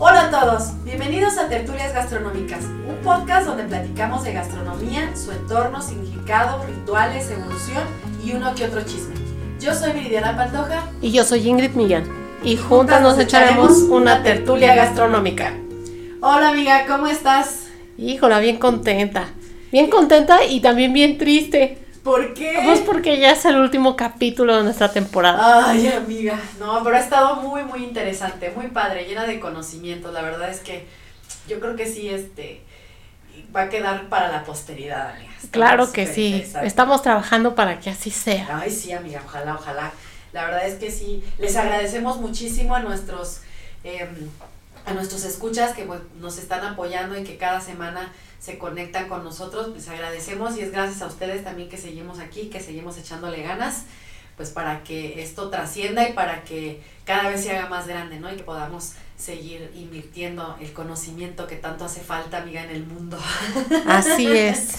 Hola a todos, bienvenidos a Tertulias Gastronómicas, un podcast donde platicamos de gastronomía, su entorno, significado, rituales, evolución y uno que otro chisme. Yo soy Viridiana Pantoja. Y yo soy Ingrid Millán. Y juntas nos echaremos una tertulia gastronómica. Hola amiga, ¿cómo estás? Híjola, bien contenta. Bien contenta y también bien triste. ¿Por qué? Pues porque ya es el último capítulo de nuestra temporada. Ay, amiga, no, pero ha estado muy, muy interesante, muy padre, llena de conocimientos. La verdad es que yo creo que sí, este, va a quedar para la posteridad, amiga. Está claro que sí. Estamos trabajando para que así sea. Ay, sí, amiga, ojalá, ojalá. La verdad es que sí, les agradecemos muchísimo a nuestros, em, a nuestros escuchas que pues, nos están apoyando y que cada semana se conectan con nosotros. Les agradecemos y es gracias a ustedes también que seguimos aquí, que seguimos echándole ganas, pues para que esto trascienda y para que cada vez se haga más grande, ¿no? Y que podamos seguir invirtiendo el conocimiento que tanto hace falta, amiga, en el mundo. Así es.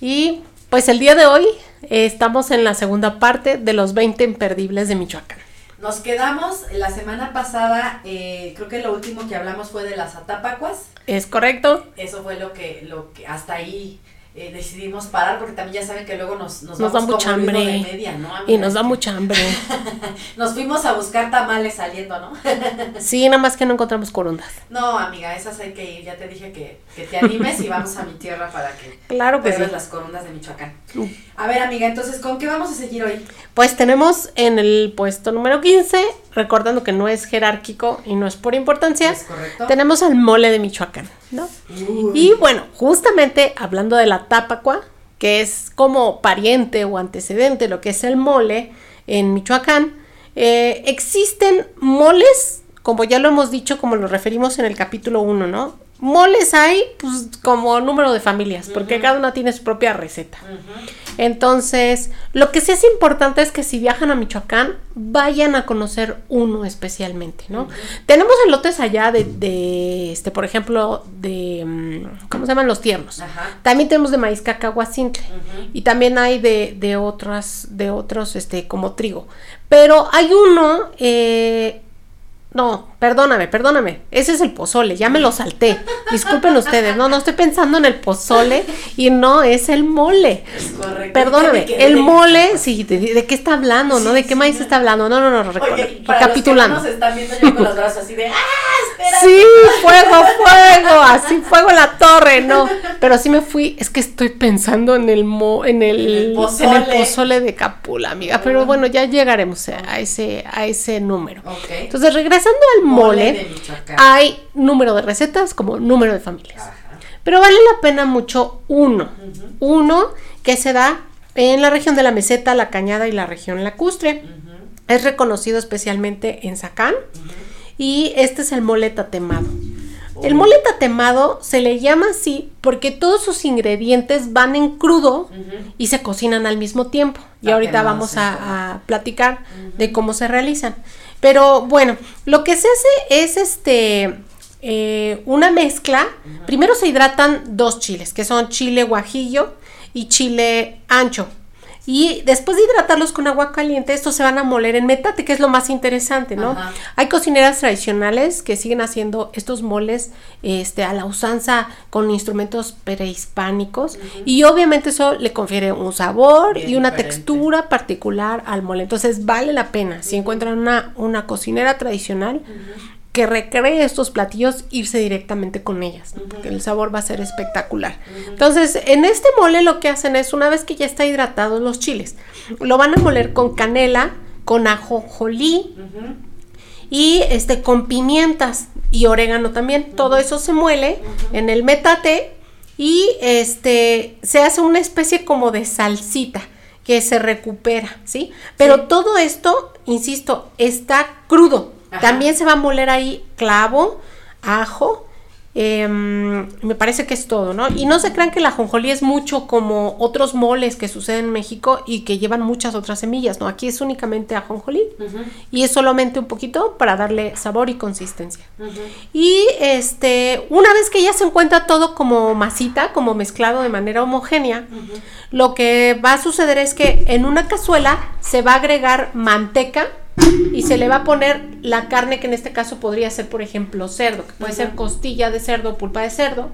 Y pues el día de hoy eh, estamos en la segunda parte de los 20 imperdibles de Michoacán. Nos quedamos la semana pasada, eh, creo que lo último que hablamos fue de las atápacuas. ¿Es correcto? Eso fue lo que, lo que hasta ahí eh, decidimos parar, porque también ya saben que luego nos, nos, Nos da mucha hambre. de media, ¿no, Y nos da mucha hambre. Nos fuimos a buscar tamales saliendo, ¿no? Sí, nada más que no encontramos corundas. no, amiga, esas hay que ir. Ya te dije que, que te animes y vamos a mi tierra para que Claro que sí. las corundas de Michoacán. Mm. A ver, amiga, entonces, ¿con qué vamos a seguir hoy? Pues tenemos en el puesto número 15, recordando que no es jerárquico y no es por importancia, tenemos al mole de Michoacán, ¿no? Uy. Y bueno, justamente hablando de la tapacua, que es como pariente o antecedente de lo que es el mole en Michoacán, eh, existen moles, como ya lo hemos dicho, como lo referimos en el capítulo 1, ¿no? Moles hay pues como número de familias, porque cada una tiene su propia receta. Entonces, lo que sí es importante es que si viajan a Michoacán, vayan a conocer uno especialmente, ¿no? Tenemos elotes allá de, de, este, por ejemplo, de, mm, ¿cómo se llaman? Los tiernos. También tenemos de maíz cacahuacintle. Y también hay de, de otras, de otros, este, como trigo. Pero hay uno, eh, no, perdóname, perdóname. Ese es el pozole, ya me lo salté. Disculpen ustedes, no, no estoy pensando en el pozole y no, es el mole. Es correcto. Perdóname, el mole, sí, de, de qué está hablando, ¿no? ¿De qué sí, maíz está hablando? No, no, no, Oye, para recapitulando. los que no nos están viendo yo con los brazos así de ¡Ah! Espera. Sí, fuego, fuego, así fuego en la torre, no. Pero sí me fui, es que estoy pensando en el mo, en el, el en pozole. el pozole de Capula, amiga. Pero bueno, ya llegaremos a, a ese, a ese número. Entonces, regresando al Mole hay número de recetas como número de familias. Ajá. Pero vale la pena mucho uno. Uno que se da en la región de la meseta, la cañada y la región lacustre. Es reconocido especialmente en Zacán. Ujú. Y este es el mole tatemado. El mole tatemado se le llama así porque todos sus ingredientes van en crudo y se cocinan al mismo tiempo. Y ahorita Tatemados, vamos a platicar de cómo se realizan. Pero bueno, lo que se hace es este eh, una mezcla. Primero se hidratan dos chiles, que son chile guajillo y chile ancho. Y después de hidratarlos con agua caliente, estos se van a moler en metate, que es lo más interesante, ¿no? Ajá. Hay cocineras tradicionales que siguen haciendo estos moles este, a la usanza con instrumentos prehispánicos y obviamente eso le confiere un sabor Bien y una diferente. textura particular al mole. Entonces vale la pena, si encuentran una, una cocinera tradicional que recree estos platillos, irse directamente con ellas, ¿no? porque el sabor va a ser espectacular. Entonces, en este mole lo que hacen es, una vez que ya está hidratado los chiles, lo van a moler con canela, con ajonjolí, Ujú. y este con pimientas y orégano también. Todo eso se muele en el metate y este se hace una especie como de salsita que se recupera, ¿sí? Pero Sí. todo esto, insisto, está crudo. También se va a moler ahí clavo, ajo, Em, me parece que es todo, ¿no? Y no se crean que la jonjolí es mucho como otros moles que suceden en México y que llevan muchas otras semillas, ¿no? Aquí es únicamente ajonjolí y es solamente un poquito para darle sabor y consistencia. Y este, una vez que ya se encuentra todo como masita, como mezclado de manera homogénea, lo que va a suceder es que en una cazuela se va a agregar manteca y se le va a poner la carne que en este caso podría ser, por ejemplo, cerdo, que puede ser costilla de cerdo, pulpa de cerdo.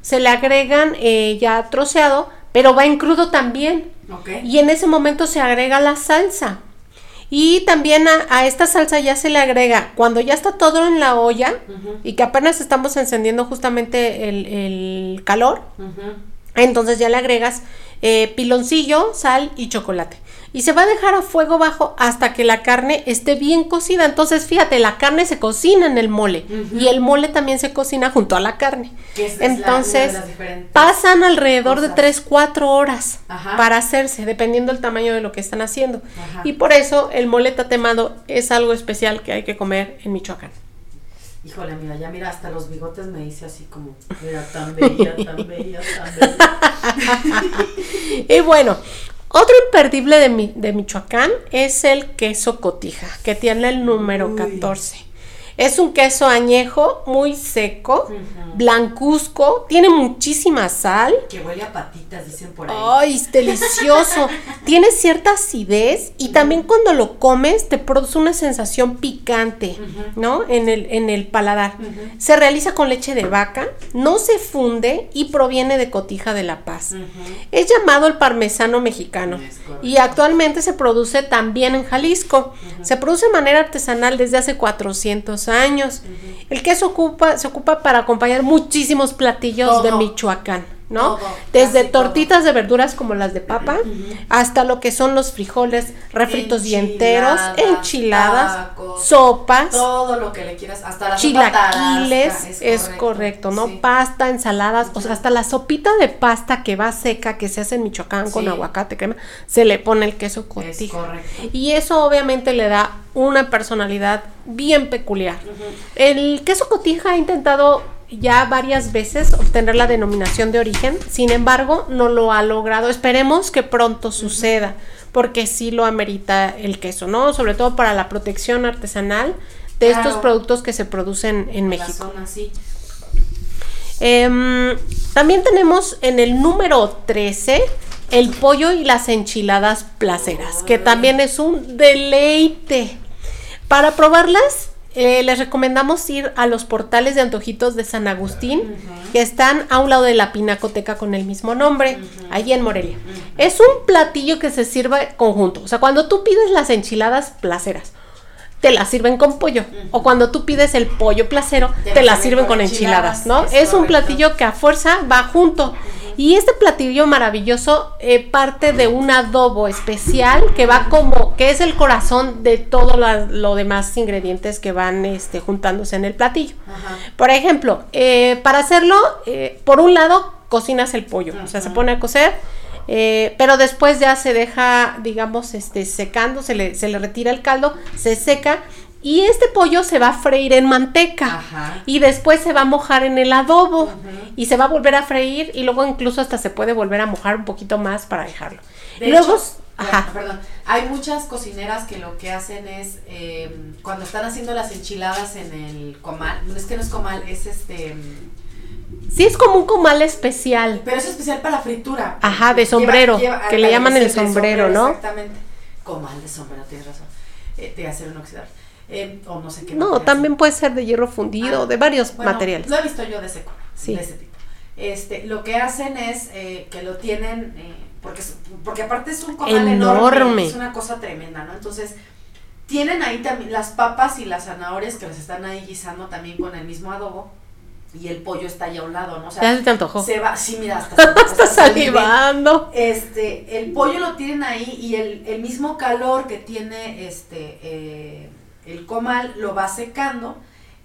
Se le agregan eh, ya troceado, pero va en crudo también. Y en ese momento se agrega la salsa. Y también a, esta salsa ya se le agrega, cuando ya está todo en la olla y que apenas estamos encendiendo justamente el, calor, entonces ya le agregas eh, piloncillo, sal y chocolate y se va a dejar a fuego bajo hasta que la carne esté bien cocida. Entonces, fíjate, la carne se cocina en el mole y el mole también se cocina junto a la carne. Entonces, pasan alrededor de 3, 4 horas para hacerse, dependiendo del tamaño de lo que están haciendo. Y por eso el mole tatemado es algo especial que hay que comer en Michoacán. Híjole, mira, ya mira, hasta los bigotes me dice así como, mira, tan bella, tan bella, tan bella. y bueno, otro imperdible de, de, Michoacán es el queso cotija, que tiene el número 14. Es un queso añejo muy seco, blancuzco, tiene muchísima sal. Que huele a patitas, dicen por ahí. Ay, es delicioso. tiene cierta acidez y también cuando lo comes te produce una sensación picante, ¿no? En el, en el paladar. Se realiza con leche de vaca, no se funde y proviene de Cotija de La Paz. Es llamado el parmesano mexicano y actualmente se produce también en Jalisco. Se produce de manera artesanal desde hace 400 años. El queso ocupa, se ocupa para acompañar muchísimos platillos de Michoacán. ¿No? Desde tortitas de verduras como las de papa hasta lo que son los frijoles refritos y enteros, enchiladas, sopas, todo lo que le quieras, hasta las chilaquiles, es, correcto, ¿no? Pasta, ensaladas, o sea, hasta la sopita de pasta que va seca que se hace en Michoacán con aguacate, crema, se le pone el queso cotija. Y eso obviamente le da una personalidad bien peculiar. El queso cotija ha intentado ya varias veces obtener la denominación de origen, sin embargo no lo ha logrado. Esperemos que pronto suceda, porque sí lo amerita el queso, ¿no? Sobre todo para la protección artesanal de estos productos que se producen en, México. Em, también tenemos en el número 13 el pollo y las enchiladas placeras, que también es un deleite. Para probarlas, eh, les recomendamos ir a los portales de antojitos de San Agustín, que están a un lado de la pinacoteca con el mismo nombre, allí en Morelia. Es un platillo que se sirve conjunto. O sea, cuando tú pides las enchiladas placeras, te las sirven con pollo. O cuando tú pides el pollo placero, te, las sirven con enchiladas, ¿no? Es, un platillo que a fuerza va junto. Y este platillo maravilloso eh, parte de un adobo especial que va como, que es el corazón de todos los demás ingredientes que van este, juntándose en el platillo. Por ejemplo, eh, para hacerlo, eh, por un lado, cocinas el pollo, o sea, se pone a cocer. pero después ya se deja, digamos, este, secando, se le, se le retira el caldo, se seca y este pollo se va a freír en manteca y después se va a mojar en el adobo y se va a volver a freír y luego incluso hasta se puede volver a mojar un poquito más para dejarlo. luego, ajá. Perdón, hay muchas cocineras que lo que hacen es em, cuando están haciendo las enchiladas en el comal, no es que no es comal, es este... Sí, es como un comal especial. Pero es especial para la fritura. Ajá, de sombrero, que le llaman el sombrero, ¿no? Exactamente. Comal de sombrero, tienes razón. Eh, de acero inoxidable. Eh, o no sé qué. No, también puede ser de hierro fundido, ah, de varios materiales. Lo he visto yo de ese, de ese tipo. Este, lo que hacen es eh, que lo tienen, eh, porque, porque aparte es un comal enorme. es una cosa tremenda, ¿no? Entonces, tienen ahí también las papas y las zanahorias que les están ahí guisando también con el mismo adobo y el pollo está ahí a un lado, ¿no? O sea, ya se te antojó. Se va, sí, mira, hasta, está salivando. Este, el pollo lo tienen ahí y el, el mismo calor que tiene este eh, el comal lo va secando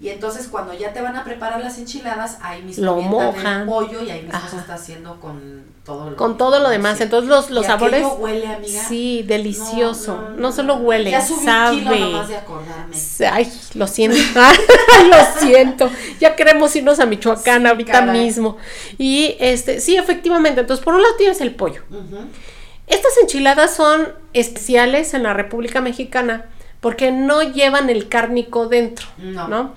Y entonces cuando ya te van a preparar las enchiladas, ahí mismo Lo mojan. el pollo y ahí mismo Ajá. se está haciendo con todo lo Con todo lo demás. sí. Entonces los, los Y sabores. huele, amiga. Sí, delicioso. No, No, no, no, solo huele, Ya subí sabe. un kilo nomás de acordarme. Ay, lo siento. Lo siento. Ya queremos irnos a Michoacán Sí, ahorita caray. mismo. Y este, sí, efectivamente. Entonces, por un lado tienes el pollo. Estas enchiladas son especiales en la República Mexicana porque no llevan el cárnico dentro, No. ¿no?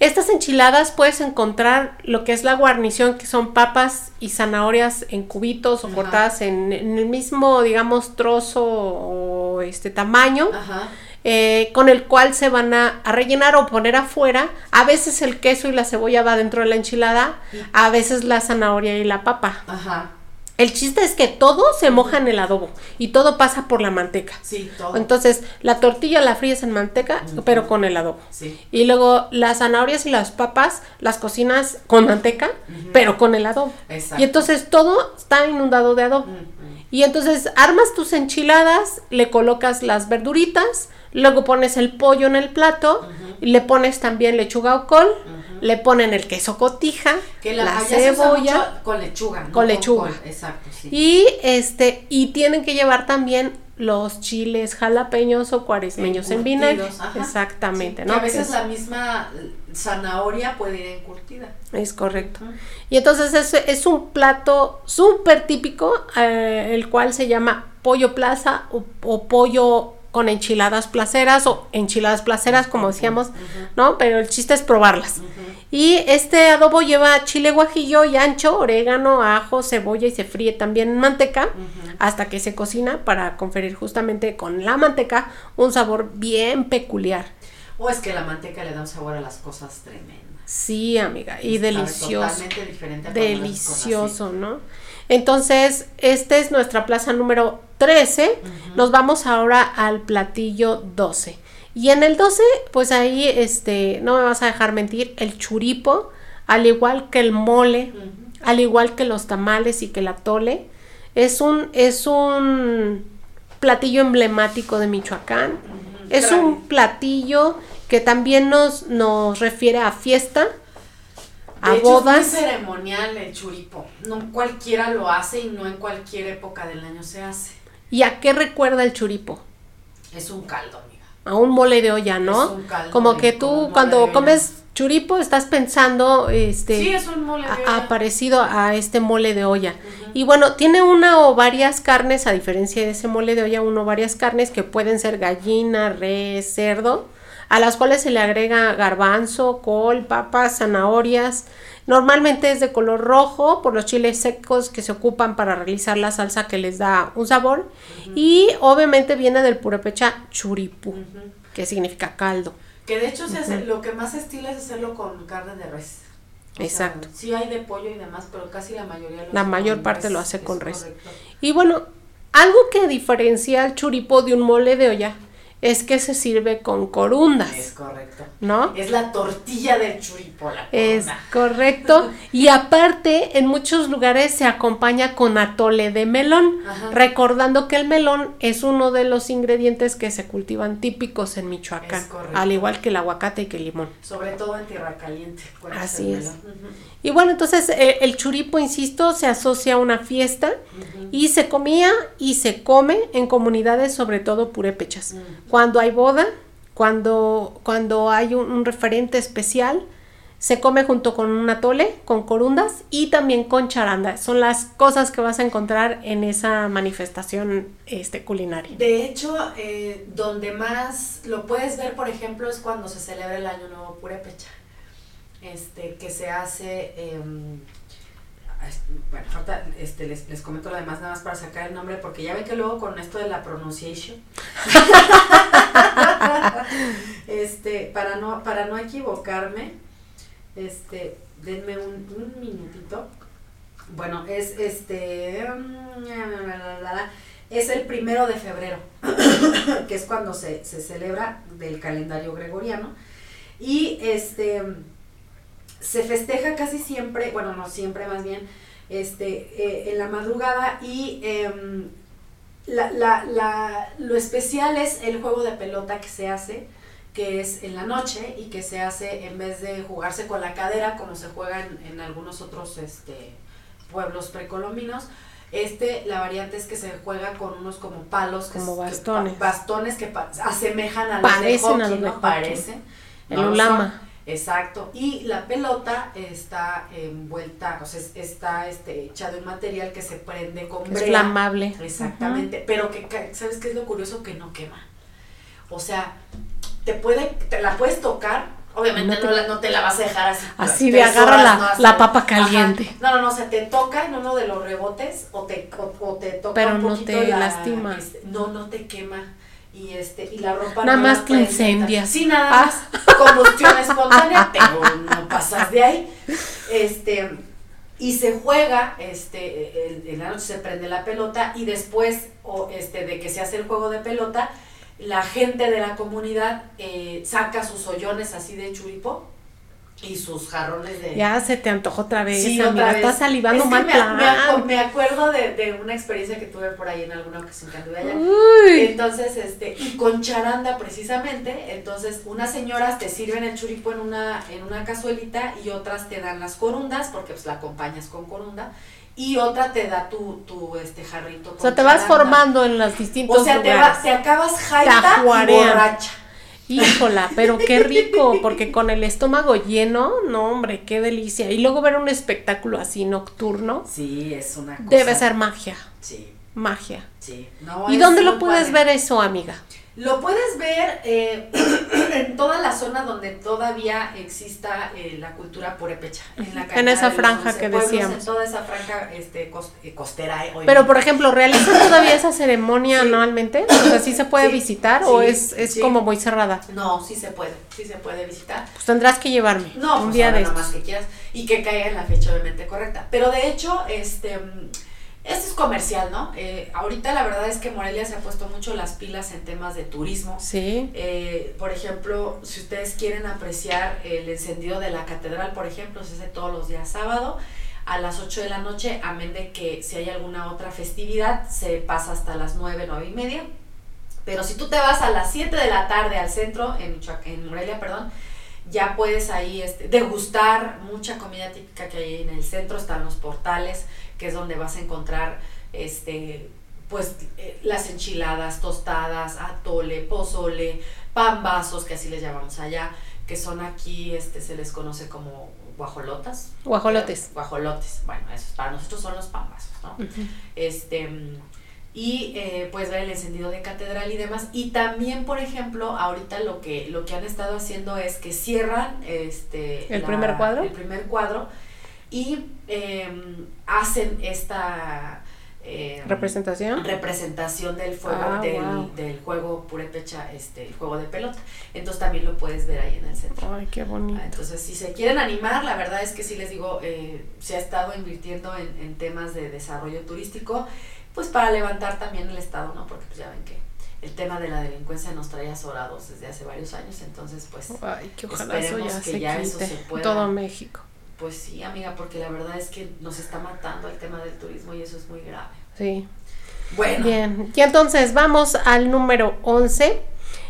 Estas enchiladas puedes encontrar lo que es la guarnición, que son papas y zanahorias en cubitos o Ajá. cortadas en, en el mismo, digamos, trozo o este tamaño, Ajá. eh, con el cual se van a, a rellenar o poner afuera. A veces el queso y la cebolla va dentro de la enchilada, a veces la zanahoria y la papa. Ajá. El chiste es que todo se moja en el adobo y todo pasa por la manteca. Sí, todo. Entonces, la tortilla la fríes en manteca, pero con el adobo. sí. Y luego las zanahorias y las papas las cocinas con manteca, pero con el adobo. Exacto. Y entonces todo está inundado de adobo. Y entonces armas tus enchiladas, le colocas las verduritas, luego pones el pollo en el plato, y le pones también lechuga o col, le ponen el queso cotija, Que la, cebolla. con lechuga. ¿no? Con lechuga. Exacto, sí. Y este, y tienen que llevar también los chiles jalapeños o cuaresmeños en vinagre. Ajá. Exactamente, Sí, ¿no? que a veces es, la misma zanahoria puede ir encurtida. es correcto. Y entonces es, es un plato súper típico, eh, el cual se llama pollo plaza o, o pollo con enchiladas placeras o enchiladas placeras, como decíamos, ¿no? Pero el chiste es probarlas. Y este adobo lleva chile guajillo y ancho, orégano, ajo, cebolla y se fríe también en manteca hasta que se cocina para conferir justamente con la manteca un sabor bien peculiar. O es que la manteca le da un sabor a las cosas tremendas. Sí, amiga, y delicioso. Totalmente diferente a Delicioso, ¿no? Entonces, esta es nuestra plaza número 13. Nos vamos ahora al platillo 12. Y en el 12, pues ahí, este, no me vas a dejar mentir, el churipo, al igual que el mole, al igual que los tamales y que el atole, es un, es un platillo emblemático de Michoacán. Es un platillo que también nos, nos refiere a fiesta, a De hecho, bodas. Es muy ceremonial el churipo. No cualquiera lo hace y no en cualquier época del año se hace. ¿Y a qué recuerda el churipo? Es un caldo. A un mole de olla, ¿no? Como que tú cuando olla. comes churipo estás pensando este Sí, es un mole de a- olla. parecido a este mole de olla. Y bueno, tiene una o varias carnes, a diferencia de ese mole de olla, uno o varias carnes que pueden ser gallina, res, cerdo, a las cuales se le agrega garbanzo, col, papas, zanahorias. Normalmente es de color rojo por los chiles secos que se ocupan para realizar la salsa que les da un sabor. Y obviamente viene del purépecha churipú, que significa caldo. Que de hecho se hace, lo que más se estila es hacerlo con carne de res. O sea, Exacto. sí hay de pollo y demás, pero casi la mayoría lo La hace mayor con parte res, lo hace con res. correcto. Y bueno, algo que diferencia al churipo de un mole de olla es que se sirve con corundas, Es correcto. ¿no? Es la tortilla del churipo, la Es corona. correcto. Y aparte, en muchos lugares se acompaña con atole de melón, Ajá. recordando que el melón es uno de los ingredientes que se cultivan típicos en Michoacán, Es correcto. al igual que el aguacate y que el limón. Sobre todo en tierra caliente. Así es. Y bueno, entonces eh, el churipo, insisto, se asocia a una fiesta y se comía y se come en comunidades, sobre todo purépechas. Cuando hay boda, cuando, cuando hay un, referente especial, se come junto con un atole, con corundas y también con charanda. Son las cosas que vas a encontrar en esa manifestación este, culinaria. De hecho, eh, donde más lo puedes ver, por ejemplo, es cuando se celebra el Año Nuevo Purépecha. Este, que se hace. em, bueno, ahorita este, les, les comento lo demás, nada más para sacar el nombre, porque ya ven que luego con esto de la pronunciation. este, para no, para no equivocarme, este, denme un, un minutito. Bueno, es este. Es el primero de febrero, que es cuando se, se celebra del calendario gregoriano. Y este se festeja casi siempre, bueno, no siempre más bien, este, eh, en la madrugada y em, la, la, la- lo especial es el juego de pelota que se hace, que es en la noche y que se hace en vez de jugarse con la cadera como se juega en, en algunos otros este, pueblos precolombinos. Este, la variante es que se juega con unos como palos, que Como es- que- bastones. bastones que asemejan a los Parecen de a hockey, de ¿no? hockey. Parecen. El no lo ulama. son. Exacto. Y la pelota está envuelta, o sea, es- está este, hecha de un material que se prende con Es flamable. Exactamente, pero que, ¿sabes qué es lo curioso? Que no quema. O sea, te puede, te la puedes tocar, obviamente No no, te- la- no te la vas a dejar así. Así de agarra horas, la- ¿no? Así- la papa Ajá. caliente. No, no, no, o sea, te toca en uno de los rebotes o te, o, o te toca Pero un no te la- lastima. este, no, no te quema. Y este, y la ropa Nada no más te incendias. Sí, nada Ah. más. Combustión espontánea, pero no pasas de ahí. Este, y se juega, este, el- en la noche se prende la pelota y después, o este, de que se hace el juego de pelota, la gente de la comunidad eh, saca sus hoyones así de churipo y sus jarrones de... Ya se te antojó otra vez, Sí, amiga. otra. Estás salivando Es que mal me, plan. me acu- me acuerdo de, de una experiencia que tuve por ahí en alguna ocasión que anduve allá. Uy. Entonces, este, y con charanda precisamente, entonces unas señoras te sirven el churipo en una, en una cazuelita y otras te dan las corundas, porque pues la acompañas con corunda, y otra te da tu, tu este jarrito O sea, con te vas charanda. formando en los distintos O sea, te, lugares. vas, te acabas jaita y borracha. Híjola, pero qué rico, porque con el estómago lleno, no hombre, qué delicia. Y luego ver un espectáculo así nocturno, Sí, es una cosa. debe ser magia, Sí, magia. sí. No, ¿Y dónde lo puedes padre. ver eso, amiga? Lo puedes ver eh, en toda la zona donde todavía exista eh, la cultura purépecha. En, la En esa franja que Pueblos, decíamos. En toda esa franja este, eh, costera. eh, Pero, por ejemplo, ¿realizan todavía esa ceremonia Sí. anualmente? O sea, ¿sí se puede Sí, visitar o es, es como muy cerrada? No, sí se puede, sí se puede visitar. Pues tendrás que llevarme No, un pues día de estos. más que quieras. Y que caiga en la fecha obviamente correcta. Pero de hecho, este... Esto es comercial, ¿no? Eh, ahorita la verdad es que Morelia se ha puesto mucho las pilas en temas de turismo. Sí. Eh, por ejemplo, si ustedes quieren apreciar el encendido de la catedral, por ejemplo, se hace todos los días sábado a las 8 de la noche, amén de que si hay alguna otra festividad, se pasa hasta las 9, 9 y media. Pero si tú te vas a las 7 de la tarde al centro, en, Michoac- en Morelia, perdón, ya puedes ahí este, degustar mucha comida típica que hay en el centro, están los portales, que es donde vas a encontrar este pues eh, las enchiladas, tostadas, atole, pozole, pambazos, que así les llamamos allá, que son aquí, este, se les conoce como guajolotas. Guajolotes. Guajolotes, bueno, esos para nosotros son los pambazos, ¿no? Este, y eh, puedes ver el encendido de catedral y demás. Y también, por ejemplo, ahorita lo que, lo que han estado haciendo es que cierran este, ¿El primer cuadro? El primer cuadro y em, hacen esta em, ¿Representación? representación del fuego Ah, del, wow. del juego purépecha, este, el juego de pelota. Entonces también lo puedes ver ahí en el centro. Ay, qué bonito. Ah, Entonces, si se quieren animar, la verdad es que sí les digo, eh, se ha estado invirtiendo en, en temas de desarrollo turístico, pues para levantar también el Estado, ¿no? Porque pues ya ven que el tema de la delincuencia nos trae azorados desde hace varios años, entonces pues, Ay, que ojalá eso ya que se ya eso quite se en pueda. todo México. Pues sí, amiga, porque la verdad es que nos está matando el tema del turismo y eso es muy grave. Sí. Bueno, Bien, y entonces vamos al número 11.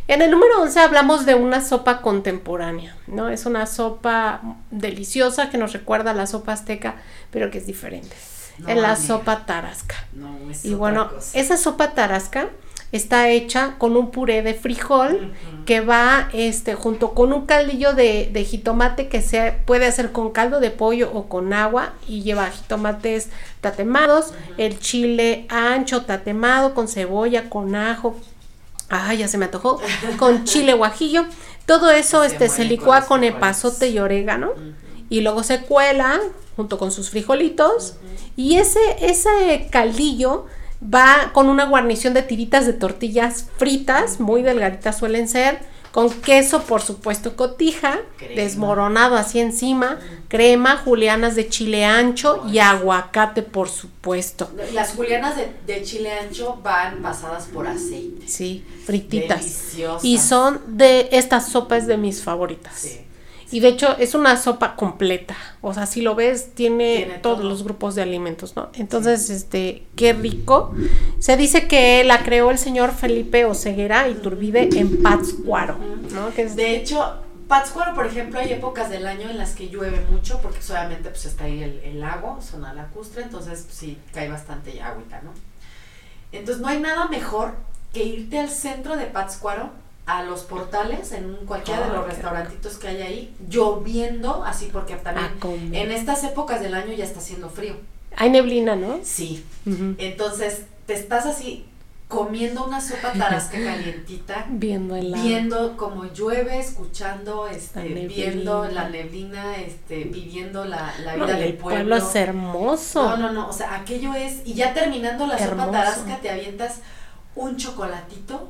En el número 11 hablamos de una sopa contemporánea, ¿no? Es una sopa deliciosa que nos recuerda a la sopa azteca, pero que es diferente. No, es la amiga. sopa tarasca. no, es Y bueno, cosa. esa sopa tarasca está hecha con un puré de frijol que va este junto con un caldillo de, de jitomate que se puede hacer con caldo de pollo o con agua y lleva jitomates tatemados, el chile ancho tatemado con cebolla, con ajo, ay ya se me antojó, con chile guajillo, todo eso Se este se licúa con con epazote y orégano y luego se cuela junto con sus frijolitos y ese ese caldillo va con una guarnición de tiritas de tortillas fritas, muy delgaditas suelen ser, con queso, por supuesto, cotija, Crema. desmoronado así encima, crema, julianas de chile ancho y aguacate, por supuesto. Las julianas de, de chile ancho van pasadas por aceite. Sí, frititas. Deliciosas. Y son de estas sopas de mis favoritas. Sí. Y de hecho es una sopa completa. O sea, si lo ves, tiene, Tiene todos todo. los grupos de alimentos, ¿no? Entonces, este, qué rico. Se dice que la creó el señor Felipe Oseguera Iturbide en Pátzcuaro, ¿no? Que es De hecho, Pátzcuaro, por ejemplo, hay épocas del año en las que llueve mucho, porque pues, obviamente pues está ahí el, el lago, zona lacustre, entonces pues, sí, cae bastante agüita, ¿no? Entonces no hay nada mejor que irte al centro de Pátzcuaro, a los portales, en un- cualquiera de Ay, los restaurantitos que hay ahí, lloviendo, así porque también a comer. en estas épocas del año ya está haciendo frío. Hay neblina, ¿no? Sí, entonces te estás así comiendo una sopa tarasca calientita, Viendo el viendo cómo llueve, escuchando, este, La viendo la neblina, este, viviendo la, la vida del el pueblo pueblo. es hermoso. No, no, no, o sea, aquello es, y ya terminando la Hermoso. sopa tarasca te avientas un chocolatito.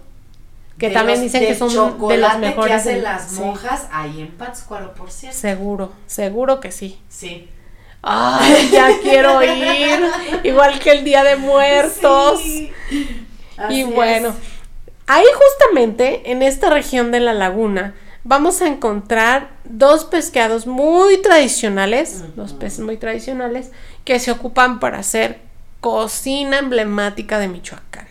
Que de también los- dicen que son de los mejores que hacen del- las sí. monjas ahí en Pátzcuaro, por cierto. Seguro, seguro que sí. Sí. Ay, ya quiero ir. Igual que el Día de Muertos. Sí. Y es. bueno, ahí justamente en esta región de la laguna vamos a encontrar dos pescados muy tradicionales, dos peces muy tradicionales que se ocupan para hacer cocina emblemática de Michoacán.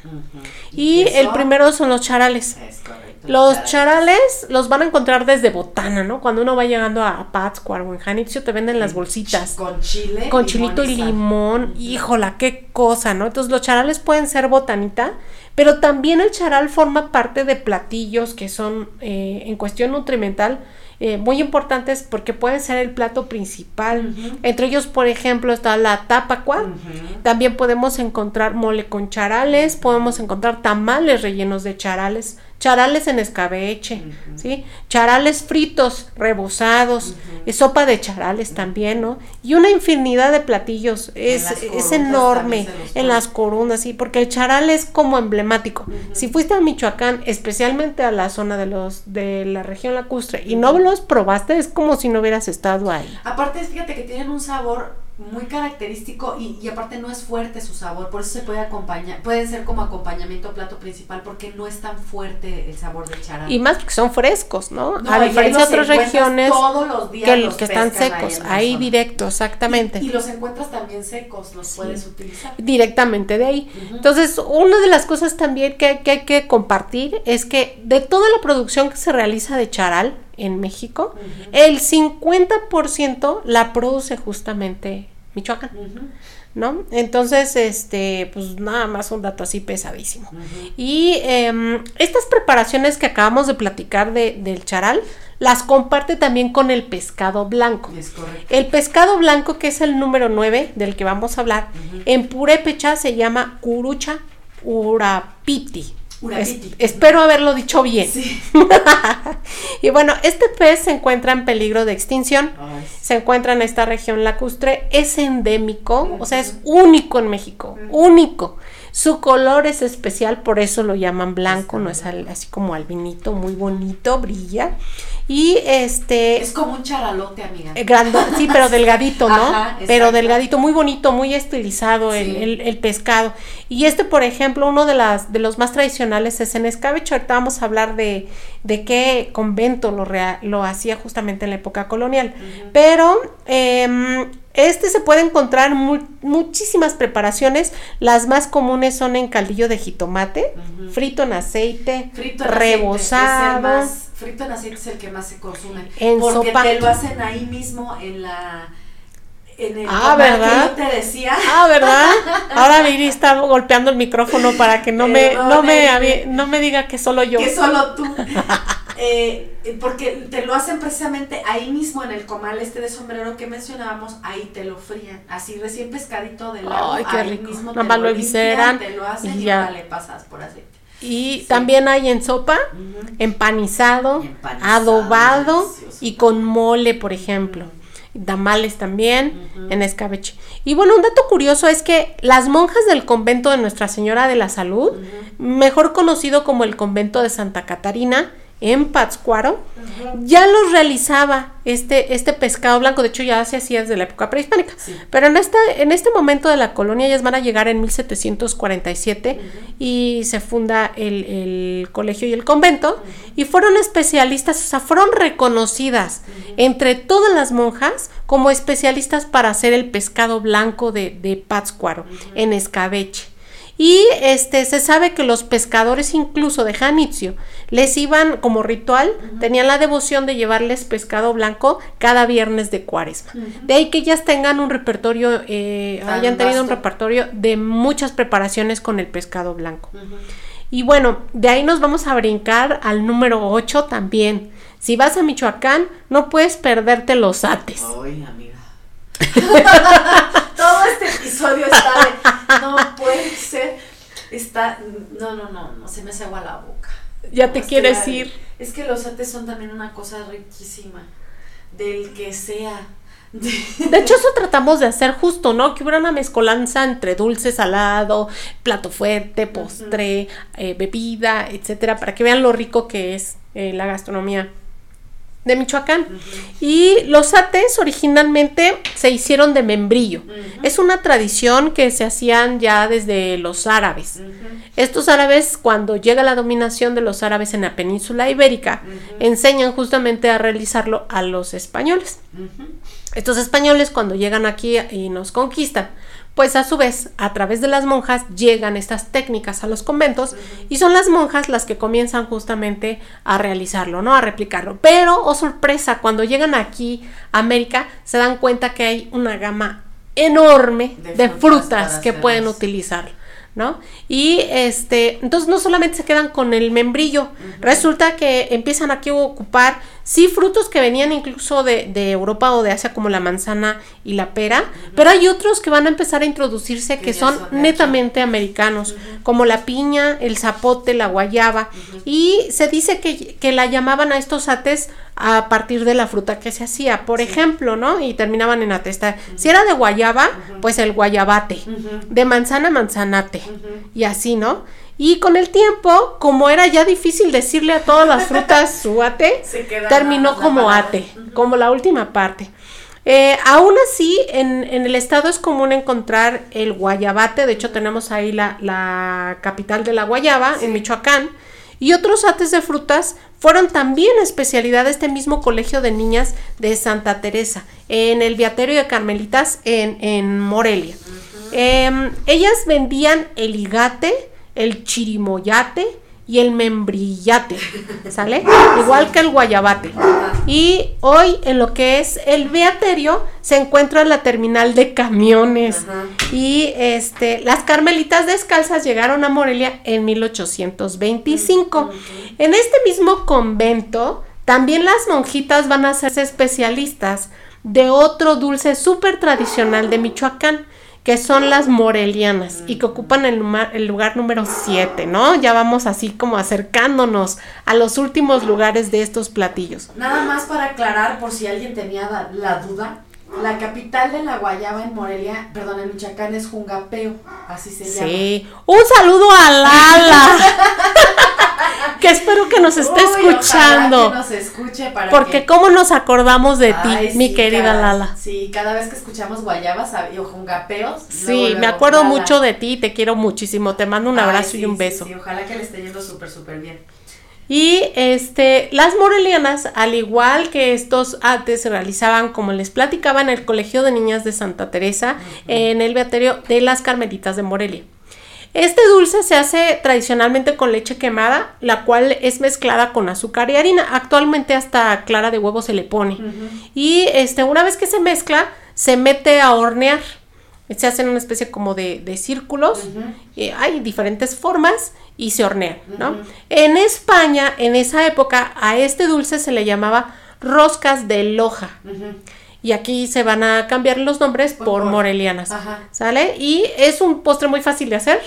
Y el primero son los charales. Es correcto. Los charales los van a encontrar desde Botana, ¿no? Cuando uno va llegando a Pátzcuaro o en Janitzio te venden las bolsitas. Con chile. Con chilito y limón, híjola, qué cosa, ¿no? Entonces los charales pueden ser botanita, pero también el charal forma parte de platillos que son eh, en cuestión nutrimental eh, muy importantes porque pueden ser el plato principal. Entre ellos, por ejemplo, está la tapacua. También podemos encontrar mole con charales, podemos encontrar tamales rellenos de charales, charales en escabeche. ¿sí? Charales fritos, rebozados, sopa de charales también, ¿no? Y una infinidad de platillos, es, es enorme en las corundas, sí, porque el charal es como emblemático. Si fuiste a Michoacán, especialmente a la zona de los de la región lacustre y no los probaste, es como si no hubieras estado ahí. Aparte, fíjate que tienen un sabor muy característico y, y aparte no es fuerte su sabor, por eso se puede acompañar, pueden ser como acompañamiento a plato principal porque no es tan fuerte el sabor del charal. Y más porque son frescos, ¿no? No, a diferencia de otras regiones todos los días que, los que están ahí secos, ahí directo, exactamente. Y, y los encuentras también secos, los Sí. puedes utilizar. directamente de ahí. Entonces, una de las cosas también que, que hay que compartir es que de toda la producción que se realiza de charal en México, el 50% la produce justamente Michoacán, ¿no? Entonces, este, pues nada más un dato así pesadísimo. Y em, estas preparaciones que acabamos de platicar de- del charal, las comparte también con el pescado blanco. Es. El pescado blanco, que es el número 9 del que vamos a hablar, en purépecha se llama curucha urapiti. Es- espero haberlo dicho bien. Sí. y bueno, este pez se encuentra en peligro de extinción. Ay. Se encuentra en esta región lacustre, es endémico, o sea, es único en México, único. Su color es especial, por eso lo llaman blanco, no es al- así como albinito, muy bonito, brilla. Y este Es como un charalote, amiga. eh, grande, sí, pero delgadito, ¿no? Ajá, pero delgadito, muy bonito, muy estilizado el, Sí. el- el pescado. Y este, por ejemplo, uno de las de los más tradicionales es en escabeche. Ahorita vamos a hablar de, de qué convento lo, rea- lo hacía justamente en la época colonial. Pero em, este se puede encontrar en mu- muchísimas preparaciones. Las más comunes son en caldillo de jitomate, frito en aceite, Frito en rebozado. aceite frito en aceite es el que más se consume. En porque sopa. te lo hacen ahí mismo en la en el Ah, ¿verdad? te decía. Ah, ¿verdad? Ahora Viri está golpeando el micrófono para que no me, no me, no me diga que solo yo. que solo tú. Eh, eh, porque te lo hacen precisamente ahí mismo en el comal este de sombrero que mencionábamos, ahí te lo frían, así recién pescadito del lago, Ay, qué ahí rico. mismo te lo te lo hacen y ya le pasas por aceite. Y Sí. también hay en sopa, empanizado, Empanizado, adobado delicioso. y con mole, por ejemplo. Tamales también en escabeche. Y bueno, un dato curioso es que las monjas del convento de Nuestra Señora de la Salud, mejor conocido como el convento de Santa Catarina, en Pátzcuaro, ya los realizaba este, este pescado blanco, de hecho ya se hacía desde la época prehispánica, pero en este, en este momento de la colonia ellas van a llegar en 1747 y se funda el, colegio y el convento. Y fueron especialistas, o sea, fueron reconocidas entre todas las monjas como especialistas para hacer el pescado blanco de, de Pátzcuaro en escabeche. Y este se sabe que los pescadores incluso de Janitzio les iban como ritual, tenían la devoción de llevarles pescado blanco cada viernes de cuaresma. De ahí que ellas tengan un repertorio, eh, hayan tenido un repertorio de muchas preparaciones con el pescado blanco. Y bueno, de ahí nos vamos a brincar al número 8 también. Si vas a Michoacán, no puedes perderte los ates. Ay, amiga. Todo este episodio está de, no puede ser, está, no, no, no, no, se me hace agua la boca. Ya te quieres ir. Es que los ates son también una cosa riquísima, del que sea. De hecho, eso tratamos de hacer justo, ¿no? Que hubiera una mezcolanza entre dulce, salado, plato fuerte, postre, eh, bebida, etcétera, para que vean lo rico que es eh, la gastronomía de Michoacán. Y los ates originalmente se hicieron de membrillo. Es una tradición que se hacían ya desde los árabes. Estos árabes, cuando llega la dominación de los árabes en la península ibérica, enseñan justamente a realizarlo a los españoles. Estos españoles, cuando llegan aquí y nos conquistan, pues a su vez, a través de las monjas llegan estas técnicas a los conventos y son las monjas las que comienzan justamente a realizarlo, ¿no? A replicarlo. Pero, oh sorpresa, cuando llegan aquí a América se dan cuenta que hay una gama enorme de, frutas, que pueden utilizar. ¿no? Y este, entonces no solamente se quedan con el membrillo, resulta que empiezan aquí a ocupar sí frutos que venían incluso de, Europa o de Asia como la manzana y la pera, pero hay otros que van a empezar a introducirse que, son, netamente americanos, como la piña, el zapote, la guayaba, y se dice que, que, la llamaban a estos ates a partir de la fruta que se hacía, por ejemplo, ¿no? Y terminaban en atesta. Si era de guayaba, pues el guayabate, de manzana, manzanate, y así, ¿no? Y con el tiempo, como era ya difícil decirle a todas las frutas su ate, terminó como ate, como la última parte. Eh, aún así, en, el estado es común encontrar el guayabate, de hecho tenemos ahí la, capital de la guayaba, en Michoacán, y otros ates de frutas fueron también especialidad de este mismo colegio de niñas de Santa Teresa, en el Viaterio de Carmelitas en, Morelia. Em, ellas vendían el higate, el chirimoyate y el membrillate, ¿sale? Igual que el guayabate. Y hoy en lo que es el Beaterio se encuentra la terminal de camiones. Y este, las carmelitas descalzas llegaron a Morelia en 1825. En este mismo convento, también las monjitas van a hacerse especialistas de otro dulce súper tradicional de Michoacán que son las morelianas y que ocupan el, el lugar número 7, ¿no? Ya vamos así como acercándonos a los últimos lugares de estos platillos. Nada más para aclarar, por si alguien tenía la duda, la capital de la guayaba en Morelia, perdón, en Michoacán es Jungapeo, así se llama. Sí, un saludo a Lala. que espero que nos esté escuchando. Que nos escuche para Porque cómo nos acordamos de ti, mi querida Lala. Sí, cada vez que escuchamos guayabas o jungapeos. Sí, me acuerdo mucho de ti, te quiero muchísimo. Te mando un abrazo y un beso. Sí, ojalá que le esté yendo súper, súper bien. Y este, las morelianas, al igual que estos ates, se realizaban, como les platicaba, en el Colegio de Niñas de Santa Teresa, en el Beaterio de las Carmelitas de Morelia. Este dulce se hace tradicionalmente con leche quemada, la cual es mezclada con azúcar y harina. Actualmente hasta clara de huevo se le pone. Y este, una vez que se mezcla, se mete a hornear. Se hacen una especie como de, círculos. Eh, hay diferentes formas y se hornean, ¿no? En España, en esa época, a este dulce se le llamaba roscas de loja. Y aquí se van a cambiar los nombres por, morelianas. ¿Sale? Y es un postre muy fácil de hacer,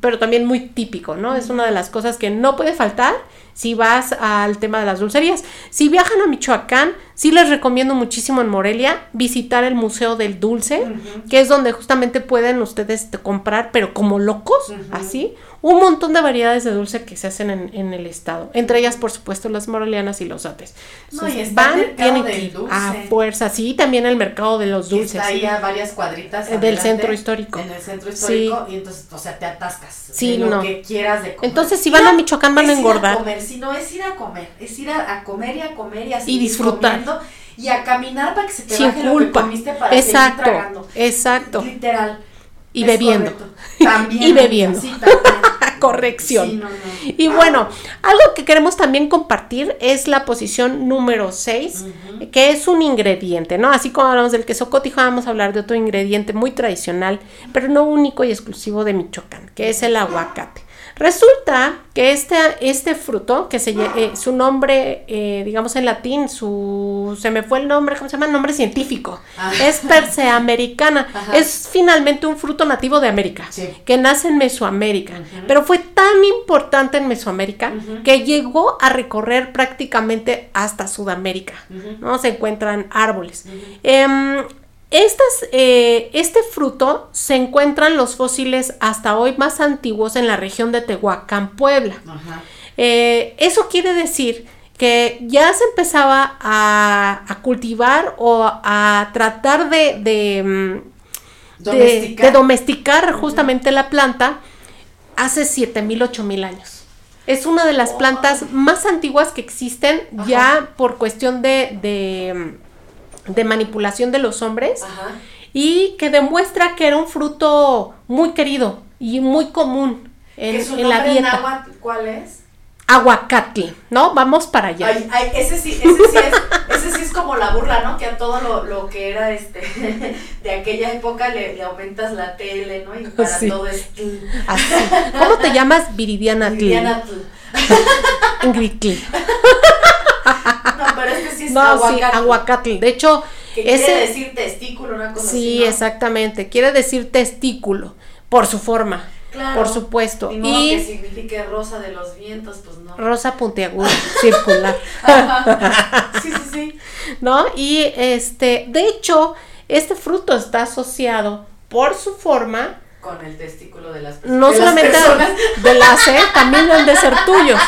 pero también muy típico, ¿no? Es una de las cosas que no puede faltar si vas al tema de las dulcerías. Si viajan a Michoacán, sí les recomiendo muchísimo en Morelia visitar el Museo del Dulce, que es donde justamente pueden ustedes comprar, pero como locos, así, un montón de variedades de dulce que se hacen en, el estado. Entre ellas, por supuesto, las morelianas y los ates. No, y van, tienen que a fuerza. Sí, también el mercado de los dulces. Está ahí a varias cuadritas. del centro histórico. En el centro histórico. Y entonces, o sea, te atascas. Sí, de lo que quieras de comer. Entonces, si van a Michoacán, van a engordar. Ir a comer, si no es ir a comer, es ir a, comer y a comer y así. Y disfrutar. y a caminar para que se te Sin baje culpa. lo que comiste para exacto, seguir tragando. Exacto. Literal. Y bebiendo. También. y bebiendo. Sí, también. Corrección. Y bueno, algo que queremos también compartir es la posición número 6, que es un ingrediente, ¿no? Así como hablamos del queso cotijo, vamos a hablar de otro ingrediente muy tradicional, pero no único y exclusivo de Michoacán, que es el aguacate. Resulta que este, este fruto, que se, eh, su nombre, eh, digamos en latín, su, se me fue el nombre, ¿cómo se llama? El nombre científico. Ah. Es Persea americana. Es finalmente un fruto nativo de América, que nace en Mesoamérica. Pero fue tan importante en Mesoamérica que llegó a recorrer prácticamente hasta Sudamérica. ¿no? Se encuentran árboles. Estas, eh, este fruto se encuentran los fósiles hasta hoy más antiguos en la región de Tehuacán, Puebla. Eh, eso quiere decir que ya se empezaba a, cultivar o a tratar de, de, mm, domesticar, justamente la planta hace 7.000, 8.000 años. Es una de las plantas más antiguas que existen ya por cuestión de de manipulación de los hombres y que demuestra que era un fruto muy querido y muy común en, la dieta. ¿Cuál es? Aguacate, ¿no? Vamos para allá. ese, sí, ese, sí es, ese sí es como la burla, ¿no? Que a todo lo, lo que era este de aquella época le, aumentas la tele, ¿no? Y para todo es Así. ¿Cómo te llamas? Viridiana Viridiana Ingrid pero es que sí es no, aguacate. Sí, De hecho, quiere decir testículo, una cosa Sí, exactamente. Quiere decir testículo por su forma. Claro. Por supuesto. Y, que signifique rosa de los vientos, pues no. Rosa puntiaguda, circular. sí, sí, sí. ¿No? Y este, de hecho, este fruto está asociado por su forma con el testículo de las personas. No solamente de las, ¿eh? también han de ser tuyos.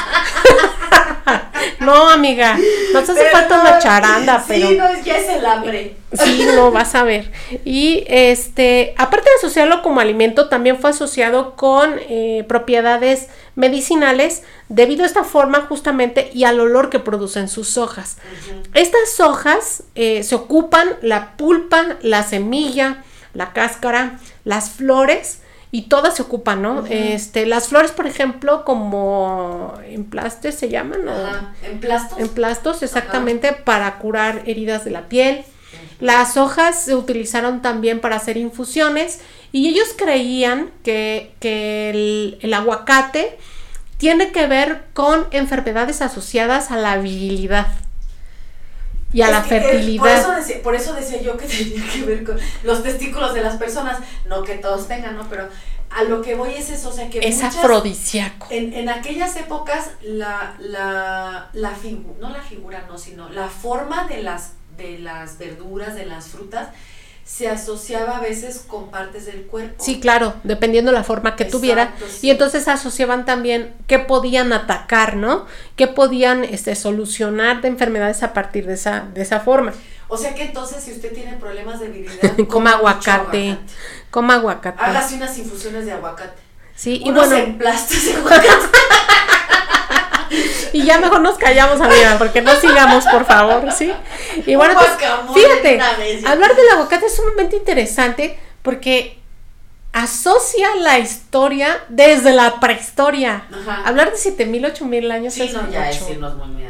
no, amiga, no hace falta una charanda, pero. Sí, no, ya es el hambre. Sí, no, vas a ver. Y este, aparte de asociarlo como alimento, también fue asociado con eh, propiedades medicinales debido a esta forma justamente y al olor que producen sus hojas. Estas hojas eh, se ocupan la pulpa, la semilla, la cáscara, las flores y todas se ocupan, ¿no? Este, las flores, por ejemplo, como emplastes se llaman, Ajá. ¿Emplastos? Emplastos, exactamente, para curar heridas de la piel. Las hojas se utilizaron también para hacer infusiones y ellos creían que, el, el aguacate tiene que ver con enfermedades asociadas a la virilidad y a la fertilidad. por, eso decía, yo que tenía que ver con los testículos de las personas, no que todos tengan, ¿no? Pero a lo que voy es eso, o sea que... Es afrodisíaco. En, en aquellas épocas, la, la, la figura, no la figura, no, sino la forma de las, de las verduras, de las frutas, se asociaba a veces con partes del cuerpo. Sí, claro, dependiendo la forma que tuviera. Y entonces asociaban también qué podían atacar, ¿no? Qué podían este, solucionar de enfermedades a partir de esa, de esa forma. O sea que entonces si usted tiene problemas de virilidad, coma aguacate, coma aguacate. Hágase unas infusiones de aguacate. Sí, y bueno. emplastes de aguacate. Y ya mejor nos callamos, amiga, porque no sigamos, por favor, ¿sí? Y bueno, fíjate, hablar del aguacate es sumamente interesante porque asocia la historia desde la prehistoria. Hablar de 7000, 8000 años sí, no, ya es irnos muy, muy